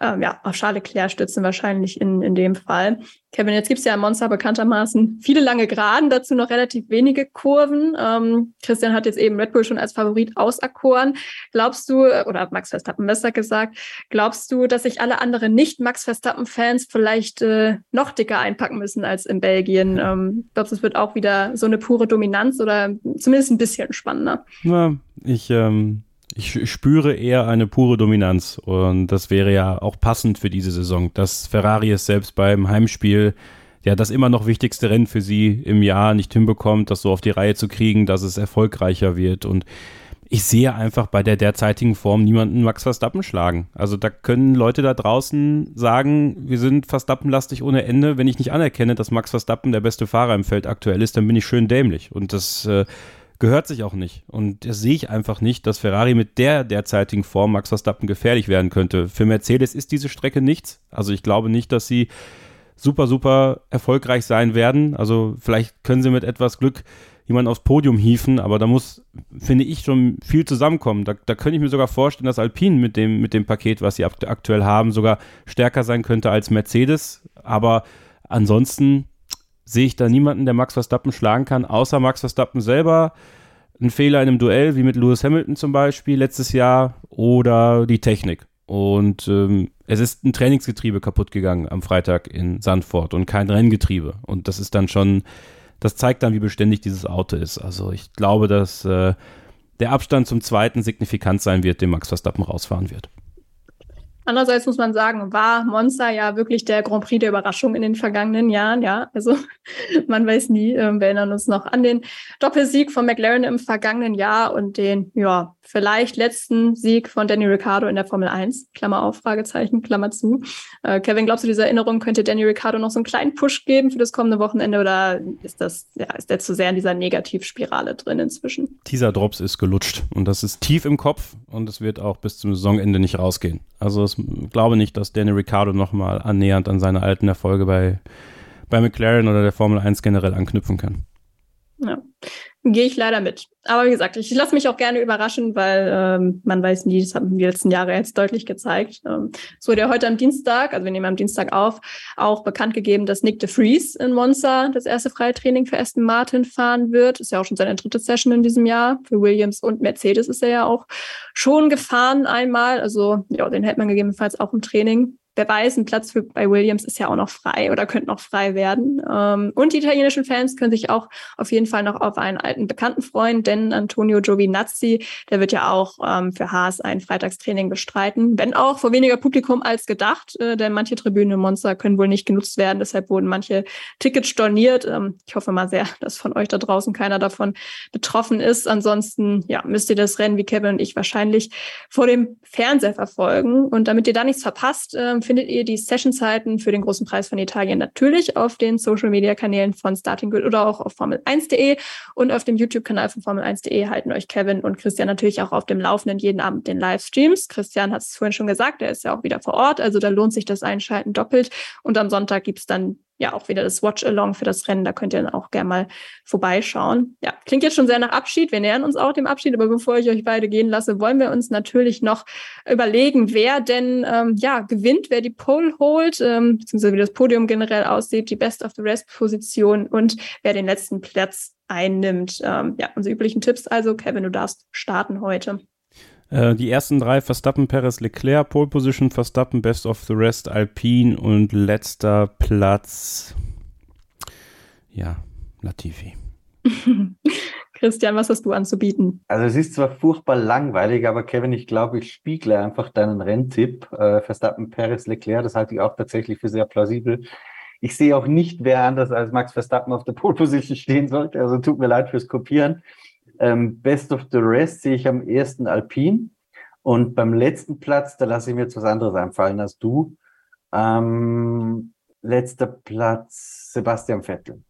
[SPEAKER 2] ähm, ja, auf Charles Leclerc stützen, wahrscheinlich in, in dem Fall. Kevin, jetzt gibt's ja im Monster bekanntermaßen viele lange Geraden, dazu noch relativ wenige Kurven. Ähm, Christian hat jetzt eben Red Bull schon als Favorit auserkoren. Glaubst du, oder Max Verstappen besser gesagt, glaubst du, dass sich alle anderen Nicht-Max Verstappen-Fans vielleicht äh, noch dicker einpacken müssen als in Belgien? Ähm, glaubst du, es wird auch wieder so eine pure Dominanz oder zumindest ein bisschen spannender?
[SPEAKER 3] Ja, ich ähm ich spüre eher eine pure Dominanz und das wäre ja auch passend für diese Saison, dass Ferrari es selbst beim Heimspiel ja das immer noch wichtigste Rennen für sie im Jahr nicht hinbekommt, das so auf die Reihe zu kriegen, dass es erfolgreicher wird und ich sehe einfach bei der derzeitigen Form niemanden Max Verstappen schlagen. Also da können Leute da draußen sagen, wir sind Verstappenlastig ohne Ende. Wenn ich nicht anerkenne, dass Max Verstappen der beste Fahrer im Feld aktuell ist, dann bin ich schön dämlich. Und das äh, gehört sich auch nicht. Und das sehe ich einfach nicht, dass Ferrari mit der derzeitigen Form Max Verstappen gefährlich werden könnte. Für Mercedes ist diese Strecke nichts. Also ich glaube nicht, dass sie super, super erfolgreich sein werden. Also vielleicht können sie mit etwas Glück jemanden aufs Podium hieven, aber da muss, finde ich, schon viel zusammenkommen. Da, da könnte ich mir sogar vorstellen, dass Alpine mit dem, mit dem Paket, was sie aktuell haben, sogar stärker sein könnte als Mercedes. Aber ansonsten sehe ich da niemanden, der Max Verstappen schlagen kann, außer Max Verstappen selber. Ein Fehler in einem Duell, wie mit Lewis Hamilton zum Beispiel letztes Jahr, oder die Technik. Und ähm, es ist ein Trainingsgetriebe kaputt gegangen am Freitag in Sandford und kein Renngetriebe. Und das ist dann schon, das zeigt dann, wie beständig dieses Auto ist. Also ich glaube, dass äh, der Abstand zum zweiten signifikant sein wird, den Max Verstappen rausfahren wird.
[SPEAKER 2] Andererseits muss man sagen, war Monza ja wirklich der Grand Prix der Überraschung in den vergangenen Jahren. Ja, also man weiß nie. Ähm, wir erinnern uns noch an den Doppelsieg von McLaren im vergangenen Jahr und den, ja, vielleicht letzten Sieg von Danny Ricciardo in der Formel 1. Klammer auf, Fragezeichen, Klammer zu. Äh, Kevin, glaubst du, diese Erinnerung könnte Danny Ricciardo noch so einen kleinen Push geben für das kommende Wochenende oder ist das, ja, ist der zu sehr in dieser Negativspirale drin inzwischen?
[SPEAKER 3] Dieser Drops ist gelutscht und das ist tief im Kopf und es wird auch bis zum Saisonende nicht rausgehen. Also ich glaube nicht, dass Danny Ricciardo nochmal annähernd an seine alten Erfolge bei, bei McLaren oder der Formel 1 generell anknüpfen kann.
[SPEAKER 2] Ja, gehe ich leider mit. Aber wie gesagt, ich lasse mich auch gerne überraschen, weil ähm, man weiß nie, das haben die letzten Jahre jetzt deutlich gezeigt. Ähm, es wurde ja heute am Dienstag, also wir nehmen am Dienstag auf, auch bekannt gegeben, dass Nick de Vries in Monza das erste freie Training für Aston Martin fahren wird. Ist ja auch schon seine dritte Session in diesem Jahr. Für Williams und Mercedes ist er ja auch schon gefahren einmal. Also ja, den hält man gegebenenfalls auch im Training wer weiß, ein Platz für, bei Williams ist ja auch noch frei oder könnte noch frei werden. Ähm, und die italienischen Fans können sich auch auf jeden Fall noch auf einen alten Bekannten freuen, denn Antonio Giovinazzi, der wird ja auch ähm, für Haas ein Freitagstraining bestreiten, wenn auch vor weniger Publikum als gedacht, äh, denn manche Tribünen Monster können wohl nicht genutzt werden, deshalb wurden manche Tickets storniert. Ähm, ich hoffe mal sehr, dass von euch da draußen keiner davon betroffen ist. Ansonsten, ja, müsst ihr das Rennen wie Kevin und ich wahrscheinlich vor dem Fernseher verfolgen. Und damit ihr da nichts verpasst, findet ihr die Sessionzeiten für den großen Preis von Italien natürlich auf den Social Media Kanälen von Starting Grid oder auch auf Formel1.de und auf dem YouTube-Kanal von Formel1.de halten euch Kevin und Christian natürlich auch auf dem Laufenden jeden Abend den Livestreams. Christian hat es vorhin schon gesagt, er ist ja auch wieder vor Ort, also da lohnt sich das Einschalten doppelt. Und am Sonntag gibt es dann ja auch wieder das Watch-Along für das Rennen. Da könnt ihr dann auch gerne mal vorbeischauen. Ja, klingt jetzt schon sehr nach Abschied. Wir nähern uns auch dem Abschied, aber bevor ich euch beide gehen lasse, wollen wir uns natürlich noch überlegen, wer denn ähm, ja gewinnt, wer die Pole holt, ähm, beziehungsweise wie das Podium generell aussieht, die Best of the Rest-Position und wer den letzten Platz einnimmt. Ähm, ja, unsere üblichen Tipps also. Kevin, du darfst starten heute.
[SPEAKER 7] Äh, die ersten drei Verstappen, Perez, Leclerc, Pole Position, Verstappen, Best of the Rest, Alpine und letzter Platz, ja, Latifi.
[SPEAKER 2] Christian, was hast du anzubieten?
[SPEAKER 4] Also es ist zwar furchtbar langweilig, aber Kevin, ich glaube, ich spiegle einfach deinen Renntipp. Äh, Verstappen, Perez, Leclerc, das halte ich auch tatsächlich für sehr plausibel. Ich sehe auch nicht, wer anders als Max Verstappen auf der Pole Position stehen sollte. Also tut mir leid fürs Kopieren. Ähm, Best of the Rest sehe ich am ersten Alpin. Und beim letzten Platz, da lasse ich mir jetzt was anderes einfallen als du. Ähm, letzter Platz Sebastian Vettel.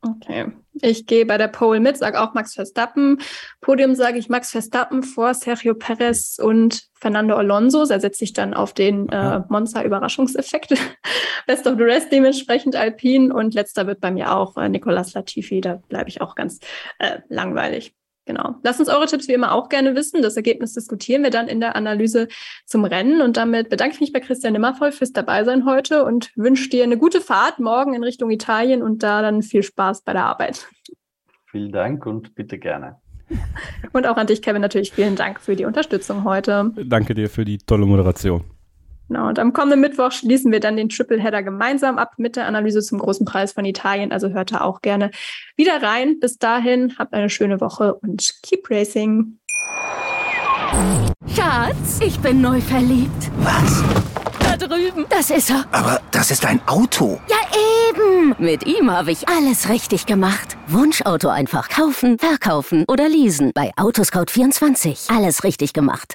[SPEAKER 2] Okay. Ich gehe bei der Pole mit, sage auch Max Verstappen. Podium sage ich Max Verstappen vor Sergio Perez und Fernando Alonso. Er setzt sich dann auf den äh, Monza-Überraschungseffekt. Best of the Rest dementsprechend Alpine und letzter wird bei mir auch äh, Nicolas Latifi. Da bleibe ich auch ganz äh, langweilig. Genau. Lasst uns eure Tipps wie immer auch gerne wissen. Das Ergebnis diskutieren wir dann in der Analyse zum Rennen. Und damit bedanke ich mich bei Christian Nimmervoll fürs Dabeisein heute und wünsche dir eine gute Fahrt morgen in Richtung Italien und da dann viel Spaß bei der Arbeit.
[SPEAKER 4] Vielen Dank und bitte gerne.
[SPEAKER 2] Und auch an dich, Kevin, natürlich vielen Dank für die Unterstützung heute.
[SPEAKER 7] Danke dir für die tolle Moderation.
[SPEAKER 2] Genau, und am kommenden Mittwoch schließen wir dann den Tripleheader gemeinsam ab mit der Analyse zum großen Preis von Italien. Also hört da auch gerne wieder rein. Bis dahin, habt eine schöne Woche und keep racing.
[SPEAKER 5] Schatz, ich bin neu verliebt.
[SPEAKER 6] Was?
[SPEAKER 5] Da drüben. Das ist er.
[SPEAKER 6] Aber das ist ein Auto.
[SPEAKER 5] Ja, eben. Mit ihm habe ich alles richtig gemacht. Wunschauto einfach kaufen, verkaufen oder leasen. Bei Autoscout24. Alles richtig gemacht.